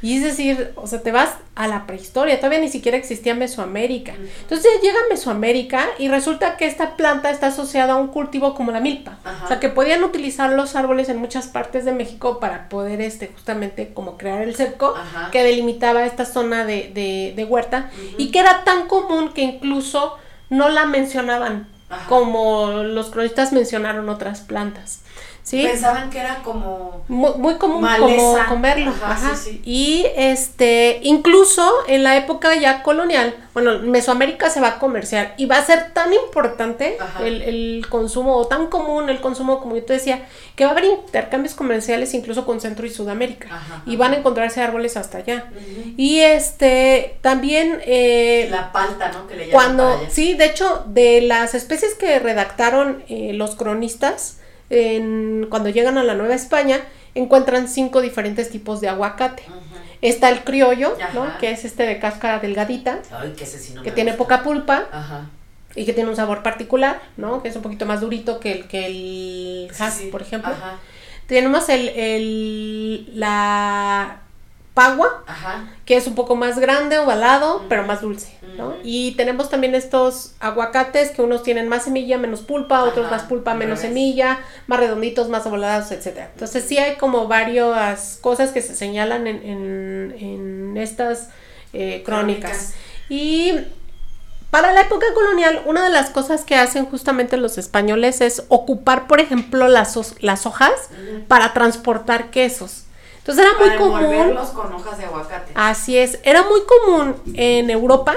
y es decir, o sea, te vas a la prehistoria, todavía ni siquiera existía Mesoamérica. Entonces llega a Mesoamérica y resulta que esta planta está asociada a un cultivo como la milpa. O sea, que podían utilizar los árboles en muchas partes de México para poder, este, justamente como crear el cerco que delimitaba esta zona de, de, huerta y que era tan común que incluso no la mencionaban como los cronistas mencionaron otras plantas. ¿Sí? Pensaban que era como muy, muy común Maleza. como comerlo. Ajá, Ajá. sí, sí. Y este, incluso en la época ya colonial, bueno, Mesoamérica se va a comerciar y va a ser tan importante el, el consumo, o tan común el consumo, como yo te decía, que va a haber intercambios comerciales incluso con Centro y Sudamérica. Ajá, y van a encontrarse árboles hasta allá. Y este, también eh, la palta, ¿no? Que le llaman cuando, sí, de hecho, de las especies que redactaron eh, los cronistas, en- cuando llegan a la Nueva España, encuentran cinco diferentes tipos de aguacate. Está el criollo, ¿no? Que es este de cáscara delgadita, Ay, que sí no que tiene gusta. poca pulpa Ajá. y que tiene un sabor particular, ¿no? Que es un poquito más durito que el, que el Sí, has, sí. por ejemplo. Ajá. Tenemos el, el, la pagua, Ajá. que es un poco más grande, ovalado, pero más dulce, ¿no? Ujú. Y tenemos también estos aguacates que unos tienen más semilla, menos pulpa, otros Ajá, más pulpa, menos semilla, más redonditos, más ovalados, etcétera. Entonces sí hay como varias cosas que se señalan en, en, en estas eh, crónicas. Crónicas. Y para la época colonial, una de las cosas que hacen justamente los españoles es ocupar, por ejemplo, las, las hojas para transportar quesos. Entonces era muy común. con hojas de aguacate. Así es, era muy común en Europa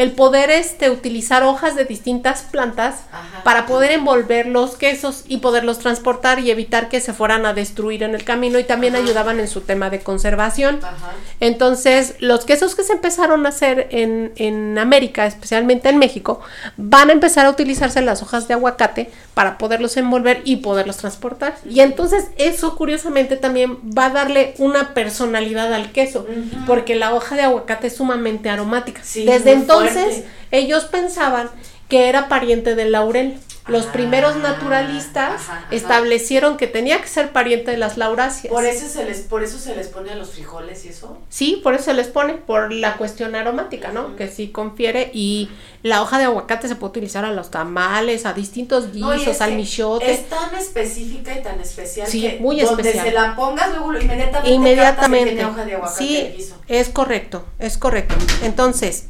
el poder este, utilizar hojas de distintas plantas Ajá. para poder envolver los quesos y poderlos transportar y evitar que se fueran a destruir en el camino y también Ajá. ayudaban en su tema de conservación. Ajá. Entonces, los quesos que se empezaron a hacer en, en América, especialmente en México, van a empezar a utilizarse las hojas de aguacate para poderlos envolver y poderlos transportar. Y entonces eso, curiosamente, también va a darle una personalidad al queso, porque la hoja de aguacate es sumamente aromática. Sí, Desde muy entonces, ellos pensaban que era pariente del laurel. Los Ah, primeros naturalistas ajá, ajá. establecieron que tenía que ser pariente de las lauráceas. Por eso se les, por eso se les pone a los frijoles y eso. Sí, por eso se les pone, por la cuestión aromática, ¿no? Que sí confiere y la hoja de aguacate se puede utilizar a los tamales, a distintos guisos, al michote. Es tan específica y tan especial Sí, que muy donde especial. se la pongas luego inmediatamente Inmediatamente. tiene hoja de aguacate Sí, guiso. es correcto, es correcto. Entonces,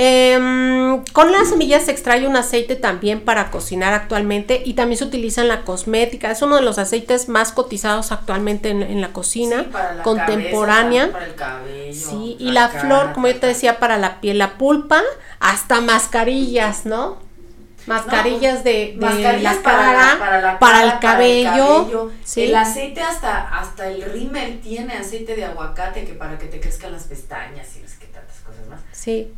em, con las semillas se extrae un aceite también para cocinar actualmente y también se utiliza en la cosmética. Es uno de los aceites más cotizados actualmente en, en la cocina Sí, para la contemporánea. cabeza, para el cabello, Sí, y la cara, flor, como yo te decía, para la piel, la pulpa, hasta mascarillas, ¿no? Mascarillas de, de Mascarillas la para, cara, la- para, la para cara, el cabello, sí. El aceite hasta, hasta el rímel tiene aceite de aguacate que para que te crezcan las pestañas y no Sí.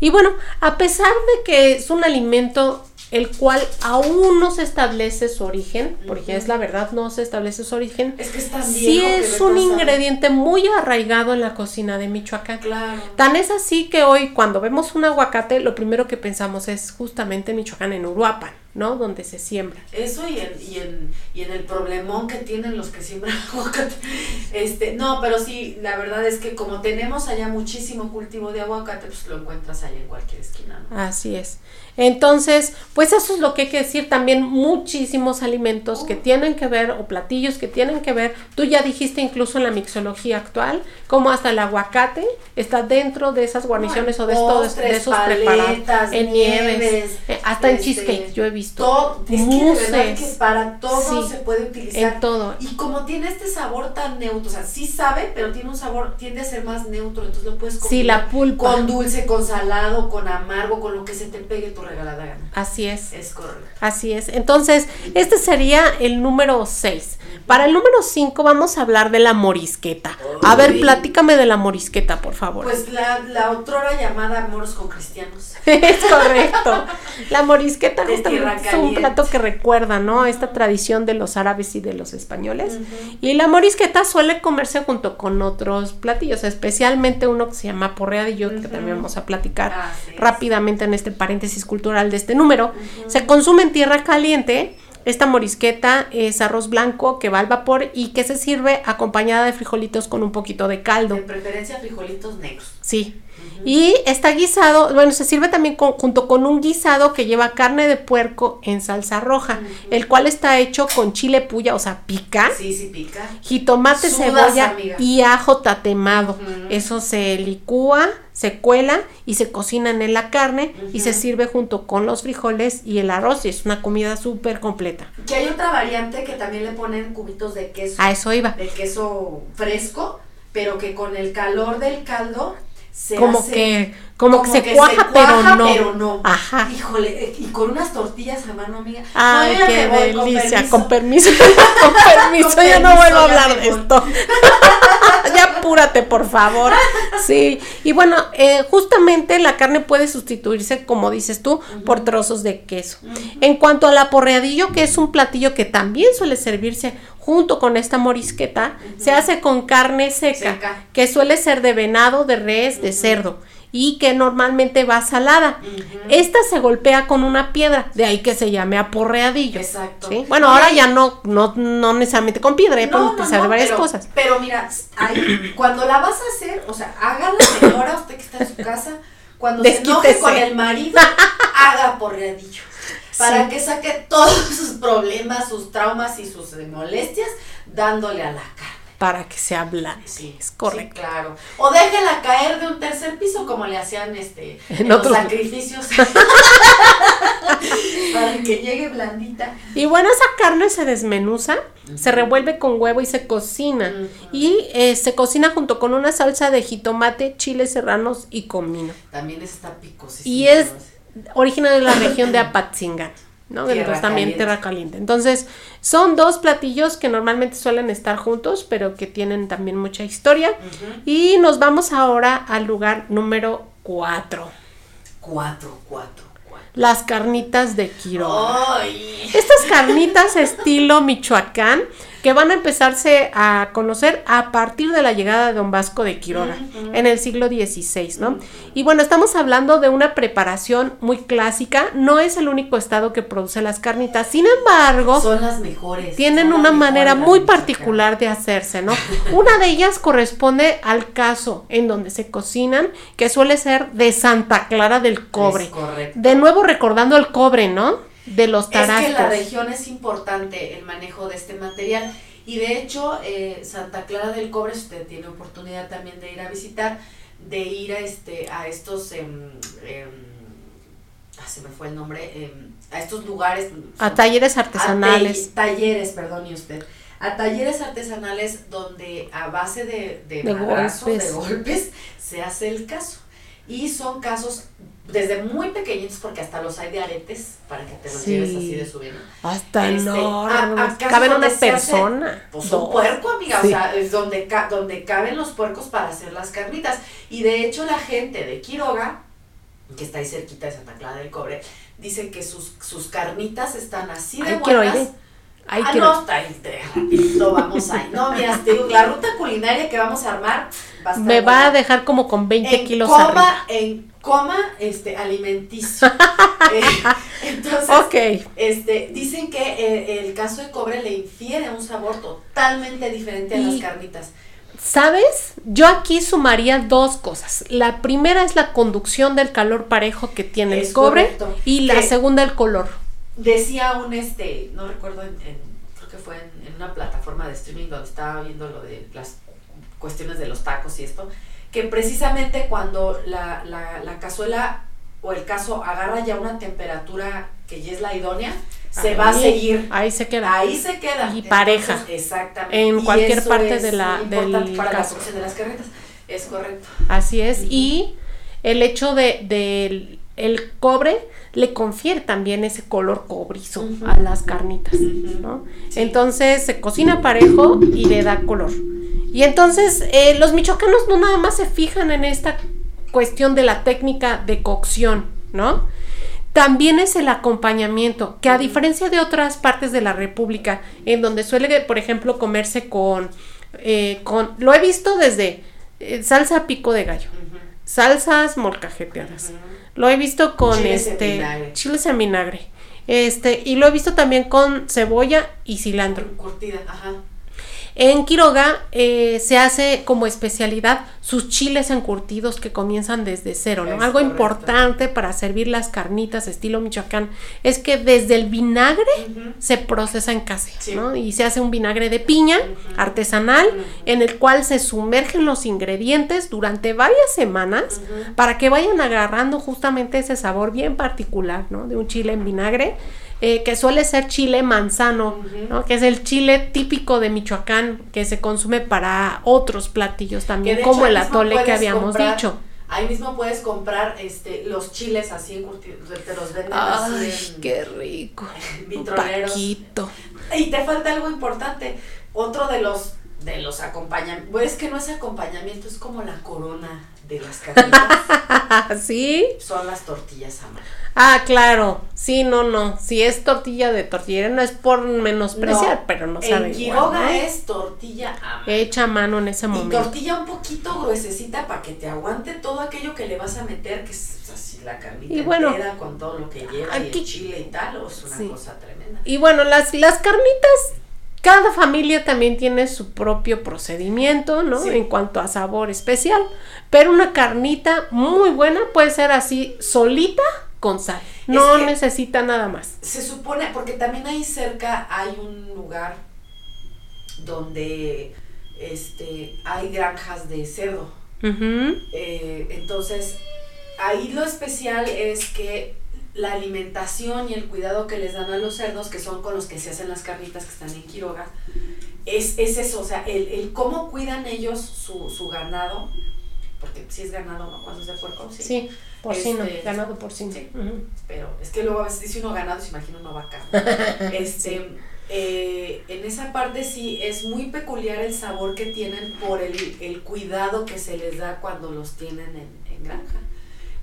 Y bueno, a pesar de que es un alimento el cual aún no se establece su origen, porque es la verdad, no se establece su origen, Es que es tan sí que es un ingrediente muy arraigado en la cocina de Michoacán. Claro. Tan es así que hoy cuando vemos un aguacate, lo primero que pensamos es justamente en Michoacán, en Uruapan, ¿no? Donde se siembra. Eso y en, y en, y en el problemón que tienen los que siembran aguacate. Este, no, pero sí, la verdad es que como tenemos allá muchísimo cultivo de aguacate, pues lo encuentras allá en cualquier esquina, ¿no? Así es. Entonces, pues eso es lo que hay que decir. También muchísimos alimentos que tienen que ver, o platillos que tienen que ver. Tú ya dijiste incluso en la mixología actual, como hasta el aguacate está dentro de esas guarniciones o de, estos, de Postres, esos preparados. En nieves, nieves, eh, hasta en este, cheesecake, yo he visto. Todo, es que de verdad Mousses. que para todo Sí, se puede utilizar. En todo. Y como tiene este sabor tan neutro, o sea, sí sabe, pero tiene un sabor, tiende a ser más neutro, entonces lo puedes Sí, la pulpa. con dulce, con salado, con amargo, con lo que se te pegue tu regalada gana. Así es. Es correcto. Así es. Entonces, este sería el número 6. Para el número 5 vamos a hablar de la morisqueta. A ver, platícame de la morisqueta, por favor. Pues la, la otrora llamada moros con cristianos. es correcto. La morisqueta De justamente es un plato que recuerda, ¿no? Esta tradición de los árabes y de los españoles. Y la morisqueta suele comerse junto con otros platillos, especialmente uno que se llama porrea de yod, que también vamos a platicar es. rápidamente en este paréntesis cultural de este número. Se consume en tierra caliente. Esta morisqueta es arroz blanco que va al vapor y que se sirve acompañada de frijolitos con un poquito de caldo. De preferencia frijolitos negros. Sí. Y está guisado, bueno, se sirve también con- junto con un guisado que lleva carne de puerco en salsa roja, el cual está hecho con chile puya, o sea, pica, Sí, sí pica. jitomate, Sudas, cebolla amiga. y ajo tatemado. Eso se licúa, se cuela y se cocinan en la carne y se sirve junto con los frijoles y el arroz y es una comida súper completa. Que hay otra variante que también le ponen cubitos de queso. A eso iba. De queso fresco, pero que con el calor del caldo se como hace- que como, que se cuaja, pero, no. pero no. Ajá. Híjole, eh, y con unas tortillas a mano amiga. Ay, No, yo qué con delicia. permiso. Con permiso. Con permiso, Con ya no vuelvo a hablar de esto. ya apúrate, por favor. Sí. Y bueno, eh, justamente la carne puede sustituirse, como dices tú, por trozos de queso. En cuanto al aporreadillo, que es un platillo que también suele servirse junto con esta morisqueta, se hace con carne seca, Seca. que suele ser de venado, de res, de cerdo. Y que normalmente va salada. Esta se golpea con una piedra, de ahí que se llame aporreadillo. Exacto. ¿sí? Bueno, ahora ya no, no, no necesariamente con piedra, ya pueden utilizar de varias pero, cosas. Pero mira, ahí, cuando la vas a hacer, o sea, hágala señora, usted que está en su casa, cuando se enoje con el marido, haga porreadillo. Para Sí. que saque todos sus problemas, sus traumas y sus molestias, dándole a la carne. Para que sea blando. Sí, es correcto. sí, claro. O déjela caer de un tercer piso como le hacían este En en, los otros- sacrificios. Para que llegue blandita. Y bueno, esa carne se desmenuza, se revuelve con huevo y se cocina. Y eh, se cocina junto con una salsa de jitomate, chiles serranos y comino. También está picosísimo. Y es originario de la región de Apatzingán. ¿no? Tierra Entonces también caliente. tierra caliente. Entonces, son dos platillos que normalmente suelen estar juntos, pero que tienen también mucha historia. Y nos vamos ahora al lugar número 4. Cuatro, cuatro, cuatro. Las carnitas de Quiroga. ¡Ay! Estas carnitas estilo Michoacán que van a empezarse a conocer a partir de la llegada de Don Vasco de Quiroga en el siglo XVI, ¿no? Y bueno, estamos hablando de una preparación muy clásica, no es el único estado que produce las carnitas, sin embargo, Son las mejores. tienen una manera muy particular de hacerse, ¿no? Una de ellas corresponde al caso en donde se cocinan, que suele ser de Santa Clara del Cobre. Es correcto. De nuevo recordando el cobre, ¿no? De los Es tarascos. que la región es importante el manejo de este material y de hecho eh, Santa Clara del Cobre, si usted tiene oportunidad también de ir a visitar, de ir a este a estos ah, se me fue el nombre em, a estos lugares A talleres artesanales. tall- talleres, perdone usted. A talleres artesanales donde a base de, de, De madrazos, golpes. de golpes, se hace el caso. Y son casos desde muy pequeñitos, porque hasta los hay de aretes, para que te los Sí. lleves así de subiendo. Hasta Este, enormes. Caben una hace, persona. Pues dos. un puerco, amiga, Sí. o sea, es donde, ca- donde caben los puercos para hacer las carnitas. Y de hecho la gente de Quiroga, que está ahí cerquita de Santa Clara del Cobre, dicen que sus, sus carnitas están así de Ay, buenas. Ay, ah, quiero no, está ahí, rapidito vamos ahí. No, mira, te digo, la ruta culinaria que vamos a armar va a Me va a dejar como con 20 en kilos coma, arriba. en coma este alimenticio. Eh, entonces, Ok. este, dicen que eh, el caso de cobre le infiere un sabor totalmente diferente a Y- las carnitas. ¿Sabes? Yo aquí sumaría dos cosas. La primera es la conducción del calor parejo que tiene el cobre correcto. y la segunda el color. Decía un este, no recuerdo en, en- creo que fue en, en una plataforma de streaming donde estaba viendo lo de las cuestiones de los tacos y esto, que precisamente cuando la, la, la cazuela o el caso agarra ya una temperatura que ya es la idónea, se va a seguir. Ahí se queda. Ahí se queda. Y pareja. Exactamente. En Y cualquier parte de la- del para la caso. cocción de las carretas. Es correcto. Así es. Y el hecho de, del el cobre le confiere también ese color cobrizo a las carnitas. ¿no? Sí. Entonces se cocina parejo y le da color. Y entonces eh, los michoacanos no nada más se fijan en esta cuestión de la técnica de cocción, ¿no? También es el acompañamiento, que a diferencia de otras partes de la República, en donde suele, por ejemplo, comerse con, eh, con lo he visto desde eh, salsa pico de gallo, salsas molcajeteadas. Lo he visto con Chiles en este vinagre. chiles en vinagre, este, y lo he visto también con cebolla y cilantro. Curtida, ajá. En Quiroga eh, se hace como especialidad sus chiles encurtidos que comienzan desde cero, ¿no? Es Algo correcto. importante para servir las carnitas estilo Michoacán es que desde el vinagre se procesa en casa, Sí. ¿no? Y se hace un vinagre de piña artesanal en el cual se sumergen los ingredientes durante varias semanas para que vayan agarrando justamente ese sabor bien particular, ¿no? De un chile en vinagre. Eh, que suele ser chile manzano, ¿no? que es el chile típico de Michoacán que se consume para otros platillos también, hecho como el atole que habíamos comprar- dicho. Ahí mismo puedes comprar este los chiles así encurtidos, te los venden Ay, así en, qué rico. Vitroleros. taquito. Y te falta algo importante. Otro de los de los acompañamientos. Es que no es acompañamiento, es como la corona de las carnitas. ¿Sí? Son las tortillas a mano. Ah, claro. Sí, no, no. Si es tortilla de tortillera, no es por menospreciar, No, pero no sabe En igual, Quiroga es tortilla a mano. Hecha a mano en ese y momento. tortilla un poquito gruesecita para que te aguante todo aquello que le vas a meter, que es así la carnita Y bueno, entera con todo lo que lleva y aquí- el chile y tal, o es una Sí. cosa tremenda. Y bueno, las, las carnitas, cada familia también tiene su propio procedimiento, ¿no? Sí. En cuanto a sabor especial. Pero una carnita muy buena puede ser así, solita, con sal. No que- necesita nada más. Se supone, porque también ahí cerca hay un lugar donde este hay granjas de cerdo. Eh, entonces, ahí lo especial es que la alimentación y el cuidado que les dan a los cerdos, que son con los que se hacen las carnitas que están en Quiroga, es, es eso, o sea, el, el cómo cuidan ellos su, su ganado, porque si es ganado, ¿no? Cuando es de puerco, sí. Sí, porcino, Este, ganado porcino. sí. Ujú. Pero es que luego a veces dice uno ganado, se imagina una vaca. Este, eh, en esa parte sí es muy peculiar el sabor que tienen por el, el cuidado que se les da cuando los tienen en, en granja.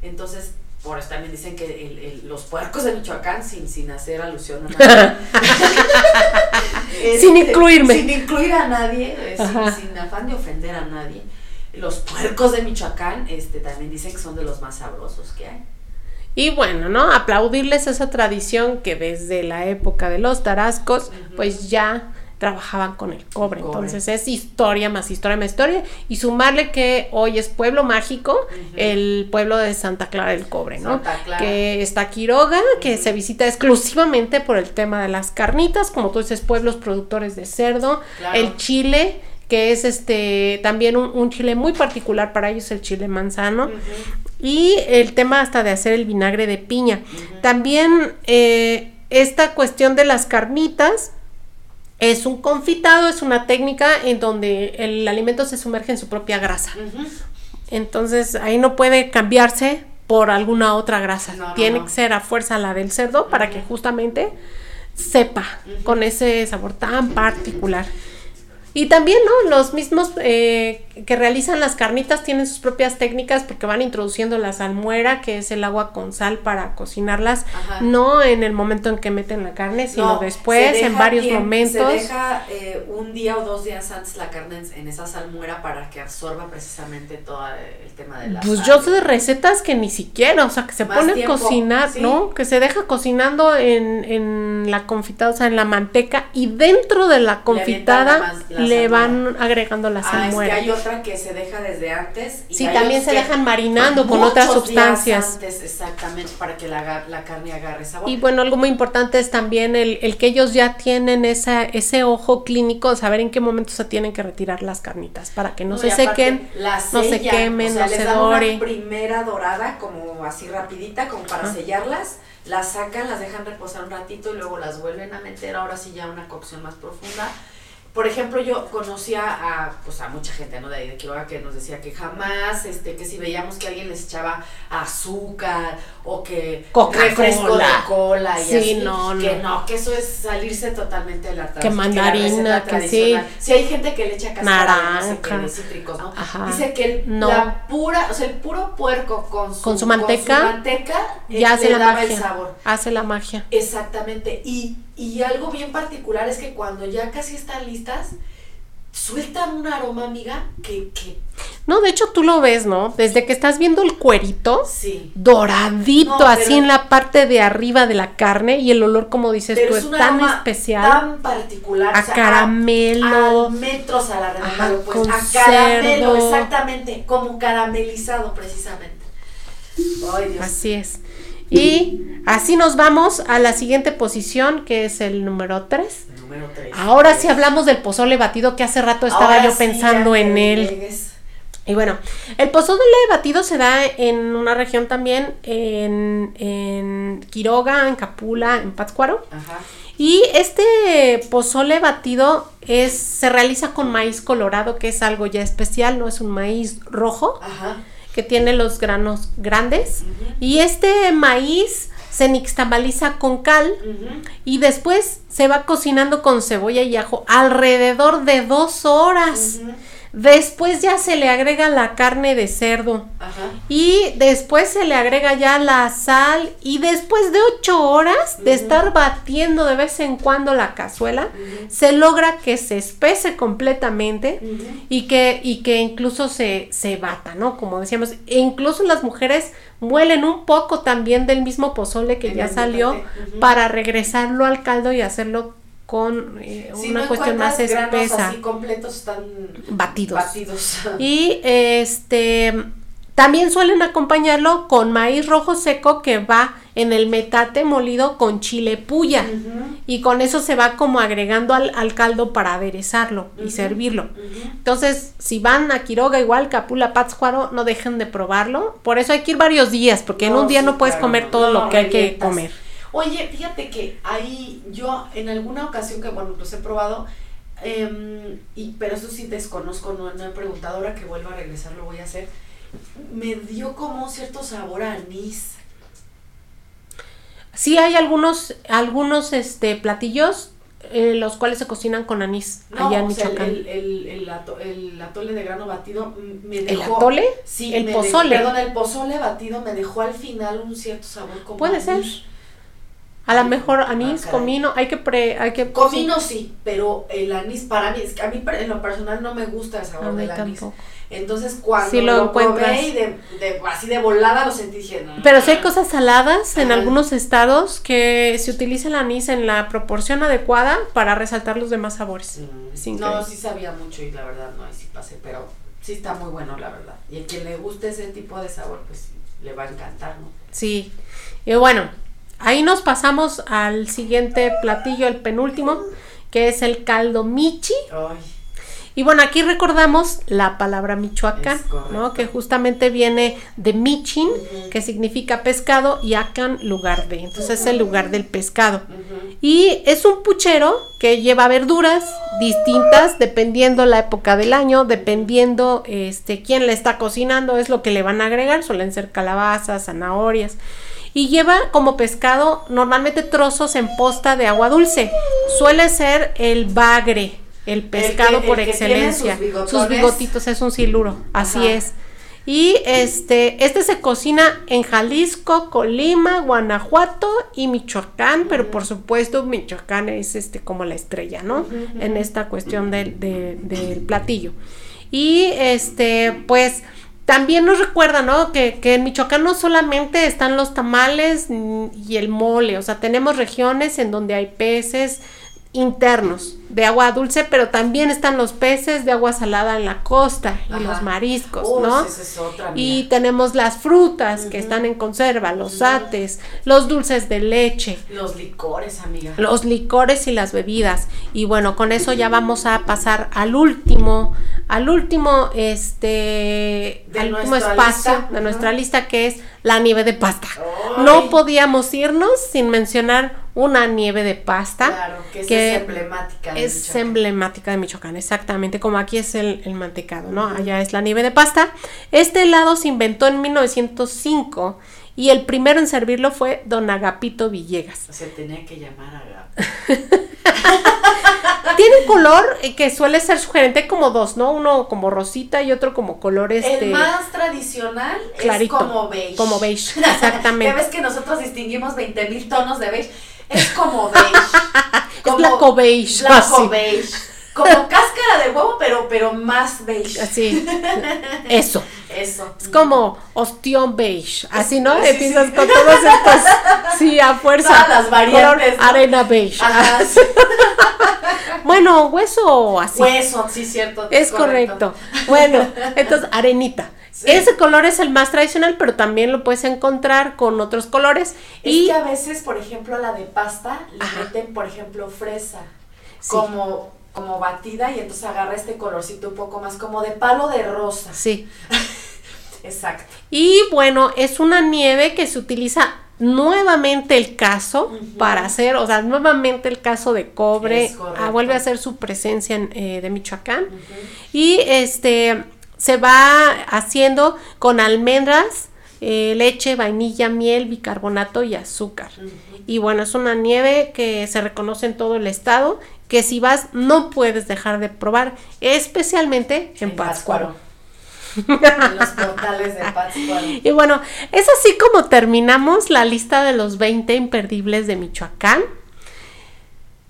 Entonces, por eso también dicen que el- el- los puercos de Michoacán, sin, sin hacer alusión a nada. Sin incluirme. Sin incluir a nadie, eh, sin, sin afán de ofender a nadie. Los puercos de Michoacán este, también dicen que son de los más sabrosos que hay. Y bueno, ¿no? Aplaudirles esa tradición que desde la época de los tarascos, pues ya trabajaban con el cobre. Cobre. Entonces es historia más historia más historia. Y sumarle que hoy es pueblo mágico, el pueblo de Santa Clara del Cobre, ¿no? Santa Clara. Que está Quiroga, que se visita exclusivamente por el tema de las carnitas, como tú dices, pueblos productores de cerdo, Claro. el chile que es este también un, un chile muy particular para ellos, el chile manzano. Y el tema hasta de hacer el vinagre de piña. También eh, esta cuestión de las carnitas es un confitado, es una técnica en donde el alimento se sumerge en su propia grasa. Entonces ahí no puede cambiarse por alguna otra grasa. No, Tiene no. que ser a fuerza la del cerdo para que justamente sepa con ese sabor tan particular. Y también, ¿no? Los mismos eh, que realizan las carnitas tienen sus propias técnicas porque van introduciendo la salmuera, que es el agua con sal para cocinarlas, Ajá. no en el momento en que meten la carne, sino No, después, en varios momentos. Se deja eh, un día o dos días antes la carne en, en esa salmuera para que absorba precisamente todo el tema de la Pues sal. yo sé de recetas que ni siquiera, o sea, que se Más pone a cocinar, sí. ¿no? Que se deja cocinando en, en la confitada, o sea, en la manteca, y dentro de la confitada la la le van agregando la Ah, es que salmuera. hay otra que se deja desde antes. y Sí, también se dejan marinando con otras sustancias. antes, exactamente, para que la, la carne agarre sabor. Y bueno, algo muy importante es también el, el que ellos ya tienen esa, ese ojo clínico de saber en qué momento se tienen que retirar las carnitas para que no, se y aparte, sequen, la no se quemen, o sea, no les se dan dore. Una primera dorada, como así rapidita, como para Ajá. sellarlas, las sacan, las dejan reposar un ratito y luego las vuelven a meter, ahora sí ya una cocción más profunda. Por ejemplo, yo conocía a, pues a mucha gente, ¿no? De ahí de Quiroga que nos decía que jamás, este, que si veíamos que alguien les echaba azúcar o que refresco de cola y Sí, así, no, que no. no, que eso es salirse totalmente de la Que mandarina, receta que sí. Si hay gente que le echa no sé qué, Naranja. de cítricos, ¿no? Ajá. Dice que el- No. la pura, o sea, el puro puerco con su, Con su manteca, manteca, eh, ya hace le la daba el magia. sabor. Hace la magia. Exactamente. Y, y algo bien particular es que cuando ya casi están listas, sueltan un aroma, amiga, que, que No, de hecho tú lo ves, ¿no? Desde que estás viendo el cuerito, Sí. doradito, No, así en la parte de arriba de la carne y el olor, como dices tú, es un tan aroma especial. tan particular. A caramelo. A, metros a la redonda, Ajá, pues. con A caramelo, cerdo. exactamente. Como caramelizado, precisamente. Ay, Dios. Así es. Y así nos vamos a la siguiente posición, que es el número 3. Número 3. Ahora sí hablamos del pozole batido, que hace rato estaba yo pensando en él. Y bueno, el pozole batido se da en una región también, en, en Quiroga, en Capula, en Pátzcuaro. Ajá. Y este pozole batido es, se realiza con maíz colorado, que es algo ya especial, no es un maíz rojo, Ajá. que tiene los granos grandes. Y este maíz se nixtamaliza con cal y después se va cocinando con cebolla y ajo alrededor de dos horas. Después ya se le agrega la carne de cerdo. Ajá. Y después se le agrega ya la sal y después de ocho horas de estar batiendo de vez en cuando la cazuela, se logra que se espese completamente y que, y que incluso se, se bata, ¿no? Como decíamos, e incluso las mujeres muelen un poco también del mismo pozole que En ya salió para regresarlo al caldo y hacerlo con eh, Si una no cuestión más espesa. así completos están Batidos. batidos. Y este también suelen acompañarlo con maíz rojo seco que va en el metate molido con chile puya. Y con eso se va como agregando al, al caldo para aderezarlo y servirlo. Entonces, si van a Quiroga, igual Capula, Pátzcuaro, no dejen de probarlo. Por eso hay que ir varios días, porque en un día sí, no puedes claro, comer todo no, lo que hay que comer. Oye, fíjate que ahí yo en alguna ocasión que, bueno, los he probado, em, y, pero eso sí desconozco, no, no he preguntado, ahora que vuelva a regresar lo voy a hacer, me dio como un cierto sabor a anís. Sí hay algunos, algunos este, platillos eh, los cuales se cocinan con anís No, allá en o sea, Michoacán. el, el, el, ato- el atole de grano batido mm, me ¿El dejó... atole? Sí, el dejó- pozole. perdón, el pozole batido me dejó al final un cierto sabor como Puede ser. A lo mejor anís, caray. comino, hay que pre, hay que Comino sí, pero el anís para mí, es que a mí en lo personal no me gusta el sabor del anís. tampoco. Entonces cuando Sí lo lo, encuentras. probé y de, de- así de volada lo sentí dije, no. Pero si hay cosas saladas en Ajá. algunos estados que se utiliza el anís en la proporción adecuada para resaltar los demás sabores. Mm, no, sí sabía mucho y la verdad no, ahí sí pasé, pero sí está muy bueno la verdad. Y a quien le guste ese tipo de sabor, pues le va a encantar, ¿no? Sí. Y bueno, ahí nos pasamos al siguiente platillo, el penúltimo, que es el caldo michi. Ay, Y bueno, aquí recordamos la palabra Michoacán. ¿no? Que justamente viene de michin, que significa pescado, y acan, lugar de. Entonces es el lugar del pescado. Y es un puchero que lleva verduras distintas dependiendo la época del año, dependiendo este quién le está cocinando, es lo que le van a agregar, suelen ser calabazas, zanahorias. Y lleva como pescado normalmente trozos en posta de agua dulce. Suele ser el bagre, el pescado que- por el excelencia. sus sus bigotitos es un siluro, así Ajá. es. Y este, este se cocina en Jalisco, Colima, Guanajuato y Michoacán, pero por supuesto Michoacán es este como la estrella, ¿no? En esta cuestión del, de- del platillo. Y este, pues también nos recuerda, ¿no? Que, que en Michoacán no solamente están los tamales y el mole, o sea, tenemos regiones en donde hay peces internos de agua dulce, pero también están los peces de agua salada en la costa y los mariscos, ¿no? esa es otra, Y tenemos las frutas que están en conserva, los ates, los dulces de leche, Los licores, amiga. los licores y las bebidas. Y bueno, con eso ya vamos a pasar al último, al último, este, al último espacio lista, de nuestra lista que es la nieve de pasta. Ay. No podíamos irnos sin mencionar una nieve de pasta. Claro, que, es emblemática. de es Michoacán. emblemática de Michoacán, exactamente, como aquí es el, el mantecado, ¿no? Allá es la nieve de pasta. Este helado se inventó en 1905 y el primero en servirlo fue don Agapito Villegas. O sea, tenía que llamar a Gap. Un color eh, que suele ser sugerente como dos, ¿no? Uno como rosita y otro como color este El más tradicional clarito, es como beige. como beige, ya exactamente. ves que nosotros distinguimos 20 mil tonos de beige. Es como beige. es blanco beige, Blanco así. beige. Como cáscara de huevo, pero, pero más beige. Así. Eso. Eso. Es como ostión beige. Así, ¿no? Sí, Empiezas sí. con todos estos. Sí, a fuerza. Todas las variantes. Arena beige. Ajá, sí. Bueno, hueso así. Hueso, sí, cierto. Es correcto. Bueno, entonces, arenita. Sí. Ese color es el más tradicional, pero también lo puedes encontrar con otros colores. Es y que a veces, por ejemplo, a la de pasta le Ajá. meten, por ejemplo, fresa. Sí. Como, como batida y entonces agarra este colorcito un poco más como de palo de rosa. sí. Exacto. Y bueno, es una nieve que se utiliza nuevamente el caso para hacer, o sea, nuevamente el caso de cobre ah, vuelve a hacer su presencia en, eh, de Michoacán y este se va haciendo con almendras, eh, leche, vainilla, miel, bicarbonato y azúcar. Y bueno, es una nieve que se reconoce en todo el estado, que si vas no puedes dejar de probar, especialmente en, En Pátzcuaro. En los portales de Pátzcuaro. Y bueno, es así como terminamos la lista de los 20 imperdibles de Michoacán.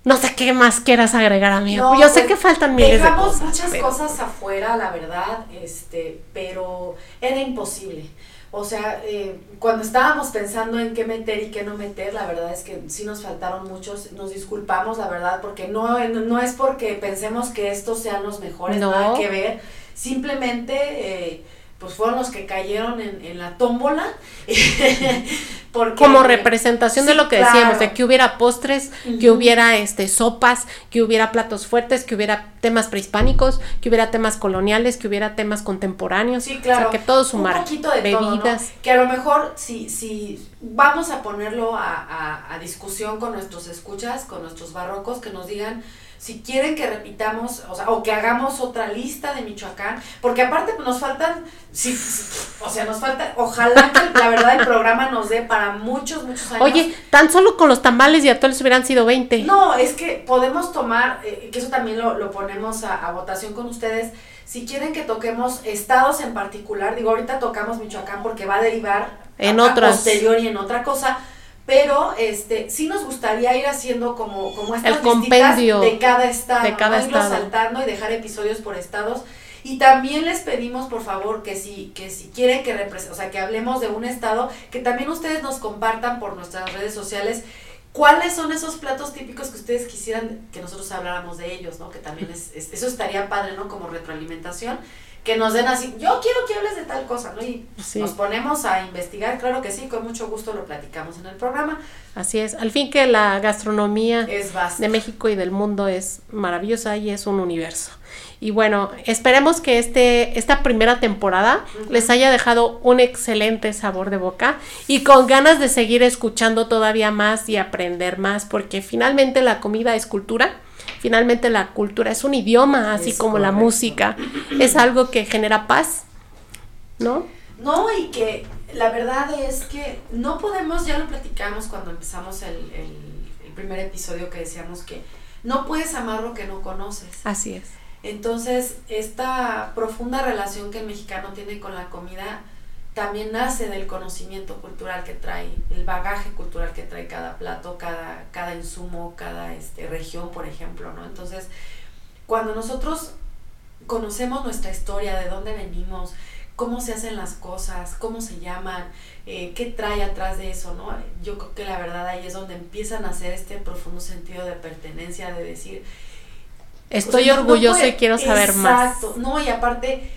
No sé qué más quieras agregar, amigo. No, Yo sé pues, que faltan miles de Dejamos cosas. muchas pero- cosas afuera, la verdad, este, pero era imposible. O sea, eh, cuando estábamos pensando en qué meter y qué no meter, la verdad es que sí nos faltaron muchos, nos disculpamos, la verdad, porque no, no es porque pensemos que estos sean los mejores, No. nada que ver, simplemente, eh, pues fueron los que cayeron en, en la tómbola. porque, Como representación de lo que claro. decíamos, de que hubiera postres, que hubiera este sopas, que hubiera platos fuertes, que hubiera temas prehispánicos, que hubiera temas coloniales, que hubiera temas contemporáneos. Sí, claro. O sea, que todo sumara. Un poquito de Bebidas. todo, ¿no? Que a lo mejor si, si vamos a ponerlo a, a- a discusión con nuestros escuchas, con nuestros barrocos, que nos digan si quieren que repitamos, o sea, o que hagamos otra lista de Michoacán, porque aparte pues, nos faltan, sí, sí, o sea, nos falta, ojalá que la verdad el programa nos dé para muchos, muchos años. Oye, tan solo con los tamales y atoles hubieran sido 20. No, es que podemos tomar, eh, que eso también lo, lo ponemos a, a votación con ustedes, si quieren que toquemos estados en particular, digo, ahorita tocamos Michoacán porque va a derivar En a- a posterior y en otra cosa, pero este sí nos gustaría ir haciendo como, como estas El compendio de cada estado, de cada estado. saltando y dejar episodios por estados. Y también les pedimos, por favor, que si, que si quieren que o sea, que hablemos de un estado, que también ustedes nos compartan por nuestras redes sociales cuáles son esos platos típicos que ustedes quisieran que nosotros habláramos de ellos, ¿no? Que también es, es- eso estaría padre, ¿no? Como retroalimentación, que nos den así, yo quiero que hables de tal cosa, ¿no? Y Sí. nos ponemos a investigar, claro que sí, con mucho gusto lo platicamos en el programa, Así es. Al fin que la gastronomía es de México y del mundo es maravillosa y es un universo. Y bueno, esperemos que este, esta primera temporada les haya dejado un excelente sabor de boca y con ganas de seguir escuchando todavía más y aprender más, porque finalmente la comida es cultura. Finalmente la cultura es un idioma, así Es como la música. Es algo que genera paz, ¿no? No, y que la verdad es que no podemos, ya lo platicamos cuando empezamos el, el- el primer episodio que decíamos que no puedes amar lo que no conoces. Así es. Entonces, esta profunda relación que el mexicano tiene con la comida también nace del conocimiento cultural que trae, el bagaje cultural que trae cada plato, cada, cada insumo, cada este, región, por ejemplo, ¿no? Entonces, cuando nosotros conocemos nuestra historia, de dónde venimos, cómo se hacen las cosas, cómo se llaman, eh, qué trae atrás de eso, ¿no? Yo creo que la verdad ahí es donde empiezan a hacer este profundo sentido de pertenencia, de decir, Estoy o sea, no- no orgullosa puede- y quiero saber más. Exacto, no, y aparte,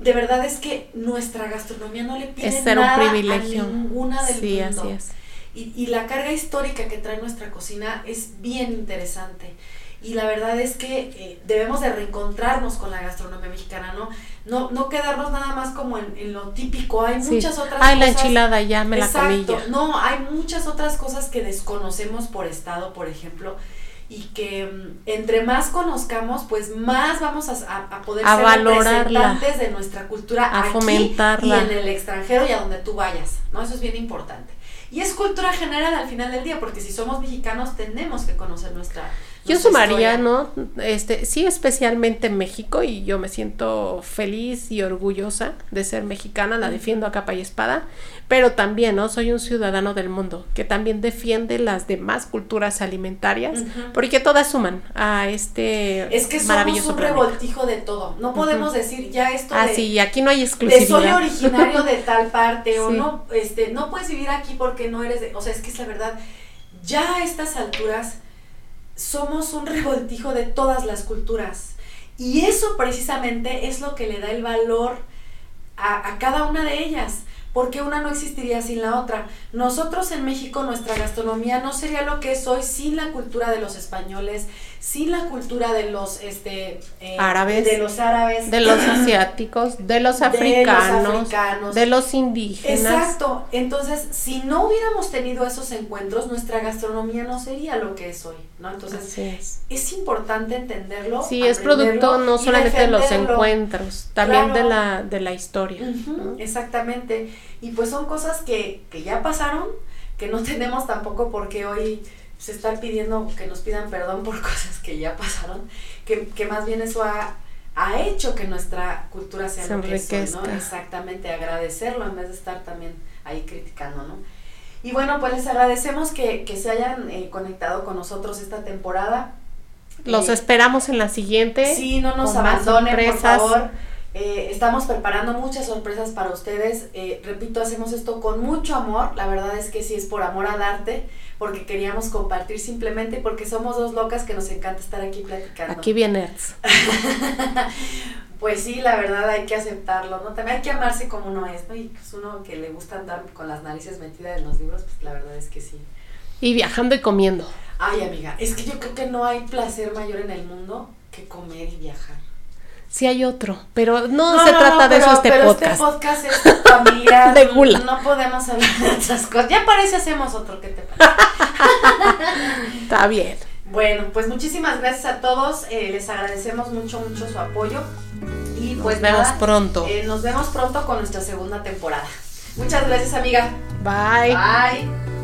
de verdad es que nuestra gastronomía no le pide Es ser un nada privilegio. a ninguna del Sí, mundo. así es. Y, y la carga histórica que trae nuestra cocina es bien interesante. Y la verdad es que eh, debemos de reencontrarnos con la gastronomía mexicana, ¿no? No, no quedarnos nada más como en, en lo típico. Hay Sí. muchas otras Ay, la cosas. enchilada, ya me la comí Exacto. ya. No, hay muchas otras cosas que desconocemos por estado, por ejemplo, y que mm, entre más conozcamos, pues más vamos a, a- a poder A ser representantes de nuestra cultura A aquí fomentarla. y en el extranjero y a donde tú vayas, ¿no? Eso es bien importante. Y es cultura general al final del día, porque si somos mexicanos tenemos que conocer nuestra... Yo nuestra sumaría, historia. ¿no? Este, sí, especialmente en México y yo me siento feliz y orgullosa de ser mexicana, la defiendo a capa y espada, pero también, ¿no? Soy un ciudadano del mundo que también defiende las demás culturas alimentarias, porque todas suman a este Es que somos maravilloso un planeta. revoltijo de todo. No podemos decir ya esto Ah, de, sí, aquí no hay de exclusividad. soy originario de tal parte o no, este, no puedes vivir aquí porque no eres de, o sea, es que es la verdad, ya a estas alturas somos un revoltijo de todas las culturas y eso precisamente es lo que le da el valor a, a cada una de ellas. Porque una no existiría sin la otra. Nosotros en México, nuestra gastronomía no sería lo que es hoy sin la cultura de los españoles, sin la cultura de los este, eh, Árabes. de los árabes, de los asiáticos, de los de los africanos, africanos. de los indígenas. Exacto. Entonces, si no hubiéramos tenido esos encuentros, nuestra gastronomía no sería lo que es hoy, ¿no? Entonces, es. es importante entenderlo. Sí, es producto no solamente de los encuentros, también de la de la historia. Exactamente. Y pues son cosas que, que ya pasaron, que no tenemos tampoco por qué hoy se estar pidiendo que nos pidan perdón por cosas que ya pasaron, que, que más bien eso ha, ha hecho que nuestra cultura sea Se enriquezca. Exactamente, agradecerlo en vez de estar también ahí criticando, ¿no? Y bueno, pues les agradecemos que, que se hayan eh, conectado con nosotros esta temporada. Los Eh, esperamos en la siguiente. Sí, no nos abandonen, por favor. Eh, estamos preparando muchas sorpresas para ustedes. Eh, repito, hacemos esto con mucho amor. La verdad es que sí es por amor al arte, porque queríamos compartir simplemente porque somos dos locas que nos encanta estar aquí platicando. Aquí viene. Pues sí, la verdad hay que aceptarlo, ¿no? También hay que amarse como uno es, ¿no? Y pues uno que le gusta andar con las narices metidas en los libros, pues la verdad es que sí. Y viajando y comiendo. Ay, amiga, es que yo creo que no hay placer mayor en el mundo que comer y viajar. Sí hay otro, pero no, se trata de pero- eso este pero podcast. Este podcast es familiar. De gula. No podemos hablar de otras cosas. Ya parece hacemos otro que te parece. Está bien. Bueno, pues muchísimas gracias a todos. eh, les agradecemos mucho, mucho su apoyo. Y pues Nos vemos nada, pronto. eh, nos vemos pronto con nuestra segunda temporada. Muchas gracias, amiga. Bye. Bye.